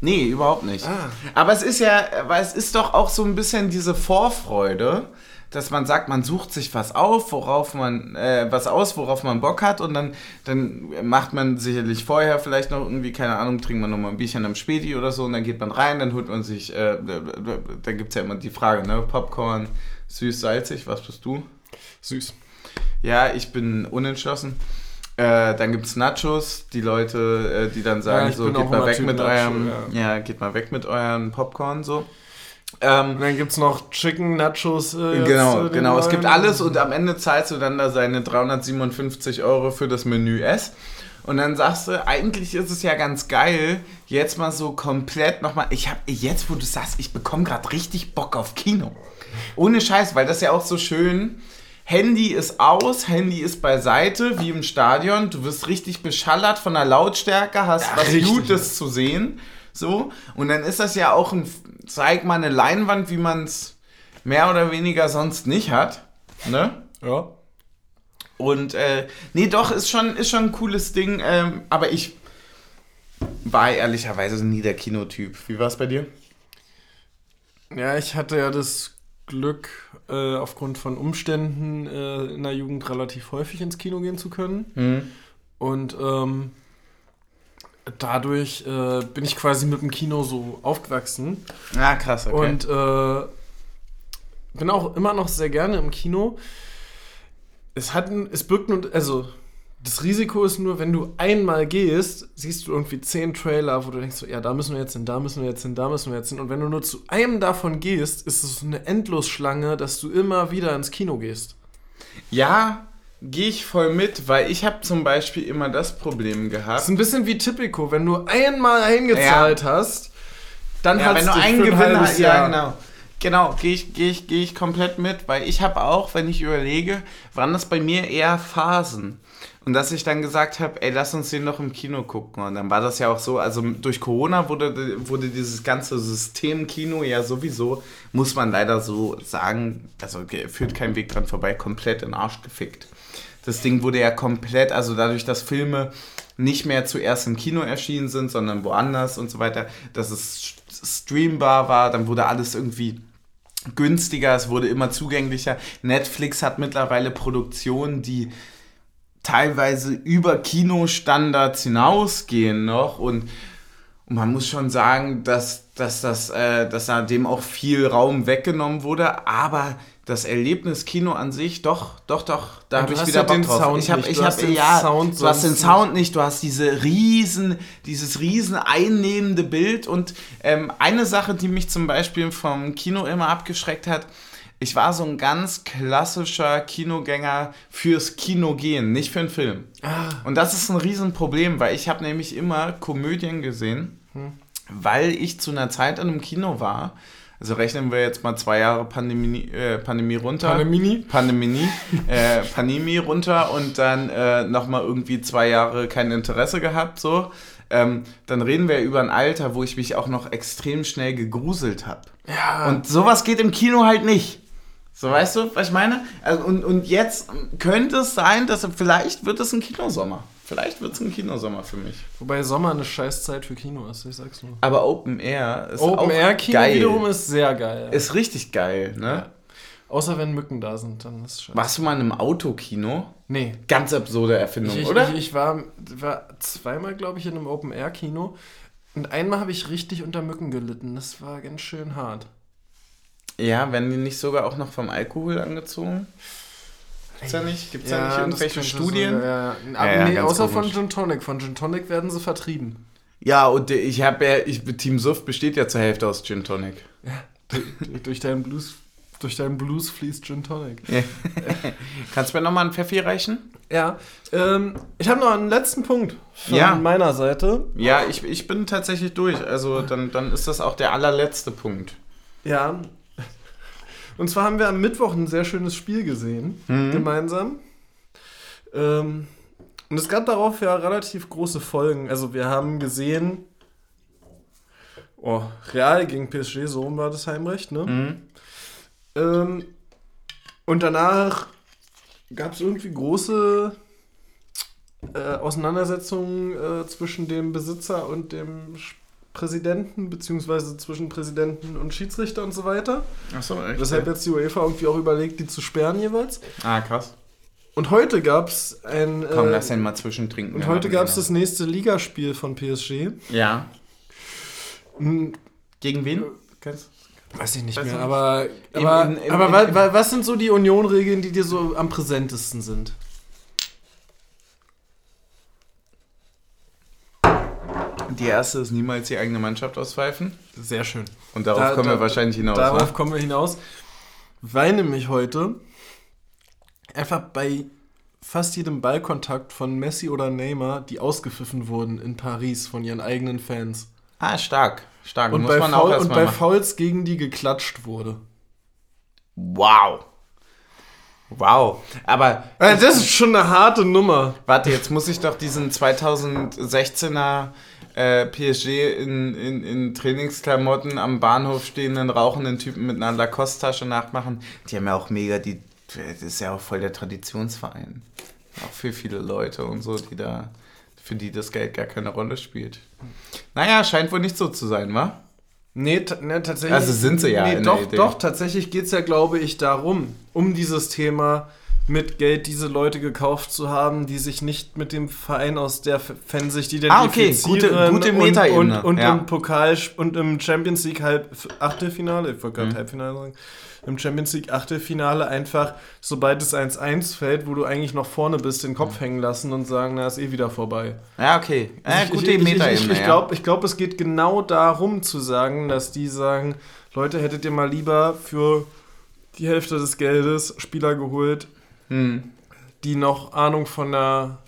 Nee, überhaupt nicht.
Ah.
Aber es ist ja, weil es ist doch auch so ein bisschen diese Vorfreude, dass man sagt, man sucht sich was auf, worauf man, äh, was aus, worauf man Bock hat und dann, dann macht man sicherlich vorher vielleicht noch irgendwie, keine Ahnung, trinkt man nochmal ein Bierchen am Späti oder so und dann geht man rein, dann holt man sich, äh, dann gibt es ja immer die Frage, ne, Popcorn, süß, salzig, was bist du?
Süß.
Ja, ich bin unentschlossen. Äh, dann gibt es Nachos, die Leute, äh, die dann sagen,
Ja,
so, geht mal weg
Typ
mit
Nacho,
eurem,
ja.
ja. geht mal weg mit euren Popcorn, so. Ähm,
Und dann gibt es noch Chicken Nachos. Äh, jetzt,
genau,
den
genau. Es gibt
neuen.
alles und am Ende zahlst du dann da seine 357 Euro für das Menü S. Und dann sagst du, eigentlich ist es ja ganz geil, jetzt mal so komplett nochmal. Ich habe jetzt, wo du sagst, ich bekomme gerade richtig Bock auf Kino. Ohne Scheiß, weil das ja auch so schön. Handy ist aus, Handy ist beiseite, wie im Stadion. Du wirst richtig beschallert von der Lautstärke, hast was
richtig.
Gutes zu sehen. So. Und dann ist das ja auch ein, zeig mal eine Leinwand, wie man es mehr oder weniger sonst nicht hat. Ne?
Ja.
Und äh, nee, doch, ist schon, ist schon ein cooles Ding. Ähm, aber ich war ehrlicherweise nie der Kinotyp. Wie war es bei dir?
Ja, ich hatte ja das Glück, äh, aufgrund von Umständen äh, in der Jugend relativ häufig ins Kino gehen zu können.
Hm.
Und ähm, dadurch äh, bin ich quasi mit dem Kino so aufgewachsen.
Ah, krass, okay.
Und äh, bin auch immer noch sehr gerne im Kino. Es hat es birgt nur, also das Risiko ist nur, wenn du einmal gehst, siehst du irgendwie zehn Trailer, wo du denkst, so, ja, da müssen wir jetzt hin, da müssen wir jetzt hin, da müssen wir jetzt hin. Und wenn du nur zu einem davon gehst, ist es so eine Endlosschlange, dass du immer wieder ins Kino gehst.
ja, gehe ich voll mit, weil ich habe zum Beispiel immer das Problem
Das
gehabt.
ist ein bisschen wie Typico, wenn du einmal eingezahlt hast, dann
Ja,
hast
du
ein
Gewinn
halbes
ja, genau. Genau, gehe ich, geh ich, geh ich komplett mit, weil ich habe auch, wenn ich überlege, waren das bei mir eher Phasen. Und dass ich dann gesagt habe, ey, lass uns den noch im Kino gucken. Und dann war das ja auch so, also durch Corona wurde, wurde dieses ganze System Kino ja sowieso, muss man leider so sagen, also führt kein Weg dran vorbei, komplett in den Arsch gefickt. Das Ding wurde ja komplett, also dadurch, dass Filme nicht mehr zuerst im Kino erschienen sind, sondern woanders und so weiter, dass es st- streambar war, dann wurde alles irgendwie günstiger, es wurde immer zugänglicher. Netflix hat mittlerweile Produktionen, die teilweise über Kinostandards hinausgehen noch und, man muss schon sagen, dass, dass, das, äh, dass da dem auch viel Raum weggenommen wurde, aber das Erlebnis Kino an sich, doch, doch, doch, da habe ich wieder Bock
den
drauf.
Sound
ich habe,
nicht,
ich
du
habe,
hast den
ja,
Sound
du hast den Sound nicht, du hast diese riesen, dieses riesen einnehmende Bild und ähm, eine Sache, die mich zum Beispiel vom Kino immer abgeschreckt hat, ich war so ein ganz klassischer Kinogänger fürs Kino gehen, nicht für einen Film. Und das ist ein Riesenproblem, weil ich habe nämlich immer Komödien gesehen, weil ich zu einer Zeit in einem Kino war. Also rechnen wir jetzt mal zwei Jahre Pandemie, äh, Pandemie runter.
Pandemie?
Pandemie, äh, Pandemie runter und dann äh, nochmal irgendwie zwei Jahre kein Interesse gehabt, so. Ähm, dann reden wir über ein Alter, wo ich mich auch noch extrem schnell gegruselt habe.
Ja.
Und sowas geht im Kino halt nicht. So, weißt du, was ich meine? Also, und, und jetzt könnte es sein, dass vielleicht wird es ein Kinosommer. Vielleicht wird es ein Kinosommer für mich.
Wobei Sommer eine Scheißzeit für Kino ist, ich sag's nur.
Aber Open Air ist
Open
auch
Air Kino
geil.
wiederum ist sehr geil.
ist richtig geil, ne?
ja. Außer wenn Mücken da sind, dann ist es scheiße.
Warst du mal in einem Autokino?
Nee.
Ganz absurde Erfindung,
Ich, ich,
oder?
ich, ich war, war zweimal, glaube ich, in einem Open Air Kino und einmal habe ich richtig unter Mücken gelitten. Das war ganz schön hart.
ja, werden die nicht sogar auch noch vom Alkohol angezogen? Gibt's da nicht? Gibt's da nicht irgendwelche Studien?
So, ja, ja.
Ja, ja,
nee, außer von
komisch.
Gin Tonic. Von Gin Tonic werden sie vertrieben.
Ja, und ich habe ja, ich, Team Suff besteht ja zur Hälfte aus Gin Tonic.
durch, durch deinen Blues. Durch deinen Blues fließt Gin Tonic.
Kannst du mir nochmal einen Pfeffi reichen?
Ja, ähm, ich habe noch einen letzten Punkt von
Ja.
meiner Seite.
Ja, ich, ich bin tatsächlich durch. Also dann, dann ist das auch der allerletzte Punkt.
Ja. Und zwar haben wir am Mittwoch ein sehr schönes Spiel gesehen,
Mhm.
gemeinsam. Ähm, und es gab darauf ja relativ große Folgen. Also wir haben gesehen, oh, Real gegen PSG, so rum war das Heimrecht, ne?
Mhm.
Ähm, und danach gab es irgendwie große äh, Auseinandersetzungen äh, zwischen dem Besitzer und dem Sch- Präsidenten, beziehungsweise zwischen Präsidenten und Schiedsrichter und so weiter.
Achso, echt?
Weshalb jetzt die UEFA irgendwie auch überlegt, die zu sperren jeweils.
ah, krass.
Und heute gab es ein.
Komm,
äh,
lass den mal zwischentrinken.
und heute gab es das nächste Ligaspiel von PSG.
Ja.
Hm,
Gegen wen? Kennst
weiß ich nicht
Weiß
mehr,
ich
aber, aber,
im- im-
aber
im-
wa-
im-
wa- was sind so die Union-Regeln, die dir so am präsentesten sind?
Die erste ist niemals die eigene Mannschaft auspfeifen.
Sehr schön.
Und darauf
Da-
kommen
da-
wir wahrscheinlich hinaus.
Darauf
ne?
kommen wir hinaus, weil nämlich heute einfach bei fast jedem Ballkontakt von Messi oder Neymar, die ausgepfiffen wurden in Paris von ihren eigenen Fans.
Ah, stark. Stark.
Und
Muss
bei,
man auch
Foul, und
erstmal
bei
machen.
Fouls gegen die geklatscht wurde.
Wow. Wow. Aber
Also das ist schon eine harte Nummer.
warte, jetzt muss ich doch diesen 2016er äh, PSG in, in, in Trainingsklamotten am Bahnhof stehenden rauchenden Typen mit einer Lacoste-Tasche nachmachen. Die haben ja auch mega die. Das ist ja auch voll der Traditionsverein. Auch für viele Leute und so, die da. Für die das Geld gar keine Rolle spielt. Naja, scheint wohl nicht so zu sein, wa?
Nee, ne, tatsächlich.
Also sind sie ja
Nee, doch, doch, tatsächlich geht es ja, glaube ich, darum, um dieses Thema mit Geld diese Leute gekauft zu haben, die sich nicht mit dem Verein aus der Fansicht
Ah, okay,
identifizieren.
gute- gute
und,
Metaebene,
und, und
ja.
im Pokal und im Champions League halb Achtelfinale, ich wollte gerade
Mhm.
Halbfinale sagen, im Champions League Achtelfinale einfach, sobald es 1-1 fällt, wo du eigentlich noch vorne bist, den
Mhm.
Kopf hängen lassen und sagen, na, ist eh wieder vorbei.
Ja, okay. Äh,
Also ich-
gute
ich, ich,
Metaebene.
ich, ich
ja.
glaube, ich glaub, es geht genau darum zu sagen, dass die sagen, Leute, hättet ihr mal lieber für die Hälfte des Geldes Spieler geholt,
Hm.
die noch Ahnung von der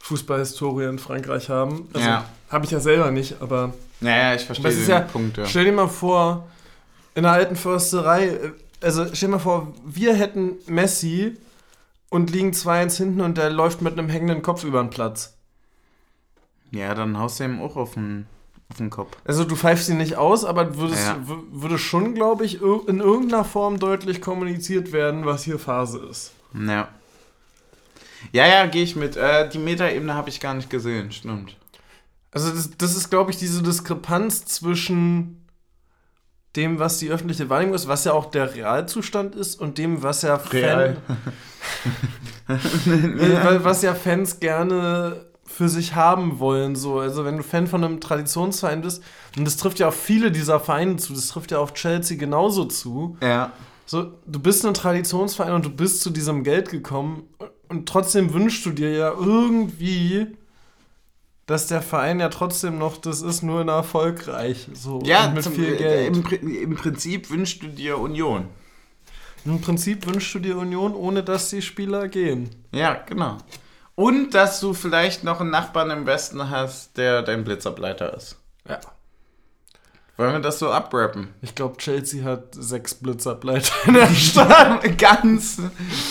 Fußballhistorie in Frankreich haben. Also,
Ja.
Habe ich ja selber nicht, aber
Naja, ich verstehe den
ja-
Punkt. Ja.
stell dir mal vor, in der alten Försterei, äh, also stell dir mal vor, wir hätten Messi und liegen 2-1 hinten und der läuft mit einem hängenden Kopf über den Platz.
ja, dann haust du ihm auch auf den, auf den Kopf.
Also du pfeifst ihn nicht aus, aber würdest,
Ja.
würde schon, glaube ich, in irgendeiner Form deutlich kommuniziert werden, was hier Phase ist.
Ja. Ja, ja, gehe ich mit. Äh, die Metaebene habe ich gar nicht gesehen, stimmt.
Also das, das ist, glaube ich, diese Diskrepanz zwischen dem, was die öffentliche Wahrnehmung ist, was ja auch der Realzustand ist und dem, was ja. Fan, was ja Fans gerne für sich haben wollen. So. Also wenn du Fan von einem Traditionsverein bist, und das trifft ja auf viele dieser Vereine zu, das trifft ja auf Chelsea genauso zu.
Ja.
So, du bist ein Traditionsverein und du bist zu diesem Geld gekommen und trotzdem wünschst du dir ja irgendwie, dass der Verein ja trotzdem noch, das ist nur erfolgreich. So,
Ja,
mit
zum,
viel Geld.
Im, Im Prinzip wünschst du dir Union.
Im Prinzip wünschst du dir Union, ohne dass die Spieler gehen.
Ja, genau. Und dass du vielleicht noch einen Nachbarn im Westen hast, der dein Blitzableiter ist.
Ja.
Wollen wir das so abrappen?
Ich glaube, Chelsea hat sechs Blitzableiter in der Stadt.
Ganz.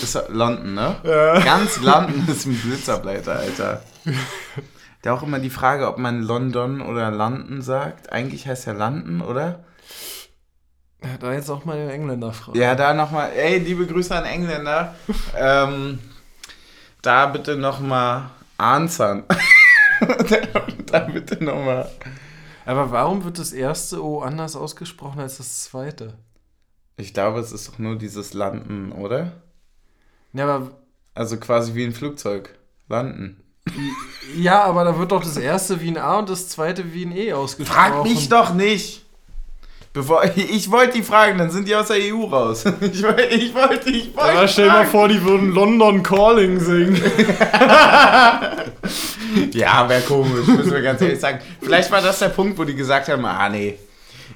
Ist London, ne?
Ja.
Ganz London ist ein Blitzableiter, Alter. Da auch immer die Frage, ob man London oder London sagt. Eigentlich heißt ja London, oder?
Ja, da jetzt auch mal den Engländer fragen.
Ja, da nochmal, ey, liebe Grüße an Engländer. ähm, da bitte nochmal answern. da, da bitte nochmal.
Aber warum wird das erste O anders ausgesprochen als das zweite?
Ich glaube, es ist doch nur dieses Landen, oder?
Ja, aber,
Also quasi wie ein Flugzeug. Landen.
ja, aber da wird doch das erste wie ein A und das zweite wie ein E ausgesprochen.
Frag mich doch nicht! Bevor, ich wollte die fragen, dann sind die aus der EU raus. Ich wollte, ich wollte, ich wollte.
Aber stell dir mal vor, die würden London Calling singen.
Ja, wäre komisch, müssen wir ganz ehrlich sagen. Vielleicht war das der Punkt, wo die gesagt haben: Ah, nee.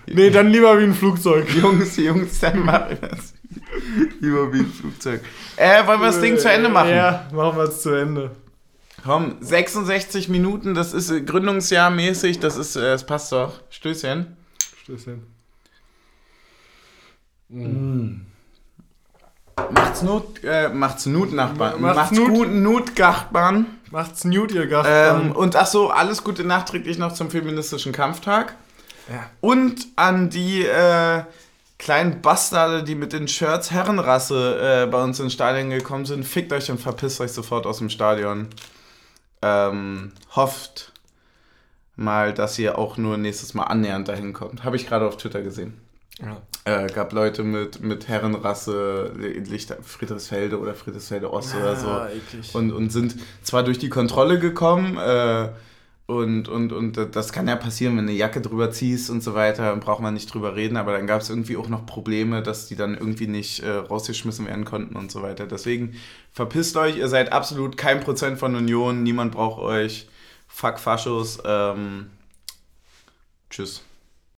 nee, dann lieber wie ein Flugzeug.
Jungs, Jungs, dann machen wir das. Lieber wie ein Flugzeug. Äh, wollen wir das Ding zu Ende machen?
Ja, machen wir es zu Ende.
Komm, 66 Minuten, das ist äh, Gründungsjahr mäßig, das ist, äh, es passt doch. Stößchen.
Stößchen.
Macht's Not, äh, macht's Nut Nachbarn.
Macht's
Macht's,
Nut.
guten Nut Gachtbarn.
Macht's Newt, ihr Gast.
Ähm, und ach so, alles Gute nachträglich noch zum feministischen Kampftag.
ja.
Und an die äh, kleinen Bastarde, die mit den Shirts Herrenrasse äh, bei uns ins Stadion gekommen sind, fickt euch und verpisst euch sofort aus dem Stadion. Ähm, hofft mal, dass ihr auch nur nächstes Mal annähernd dahin kommt. Habe ich gerade auf Twitter gesehen.
ja.
Äh, gab Leute mit, mit Herrenrasse, Lichter, Friedrichsfelde oder Friedrichsfelde Ost oder so.
Ah, eklig.
Und, und sind zwar durch die Kontrolle gekommen, äh, und, und, und das kann ja passieren, wenn du eine Jacke drüber ziehst und so weiter, dann braucht man nicht drüber reden, aber dann gab es irgendwie auch noch Probleme, dass die dann irgendwie nicht äh, rausgeschmissen werden konnten und so weiter. Deswegen verpisst euch, ihr seid absolut kein Prozent von Union, niemand braucht euch. Fuck Faschos. Ähm, tschüss.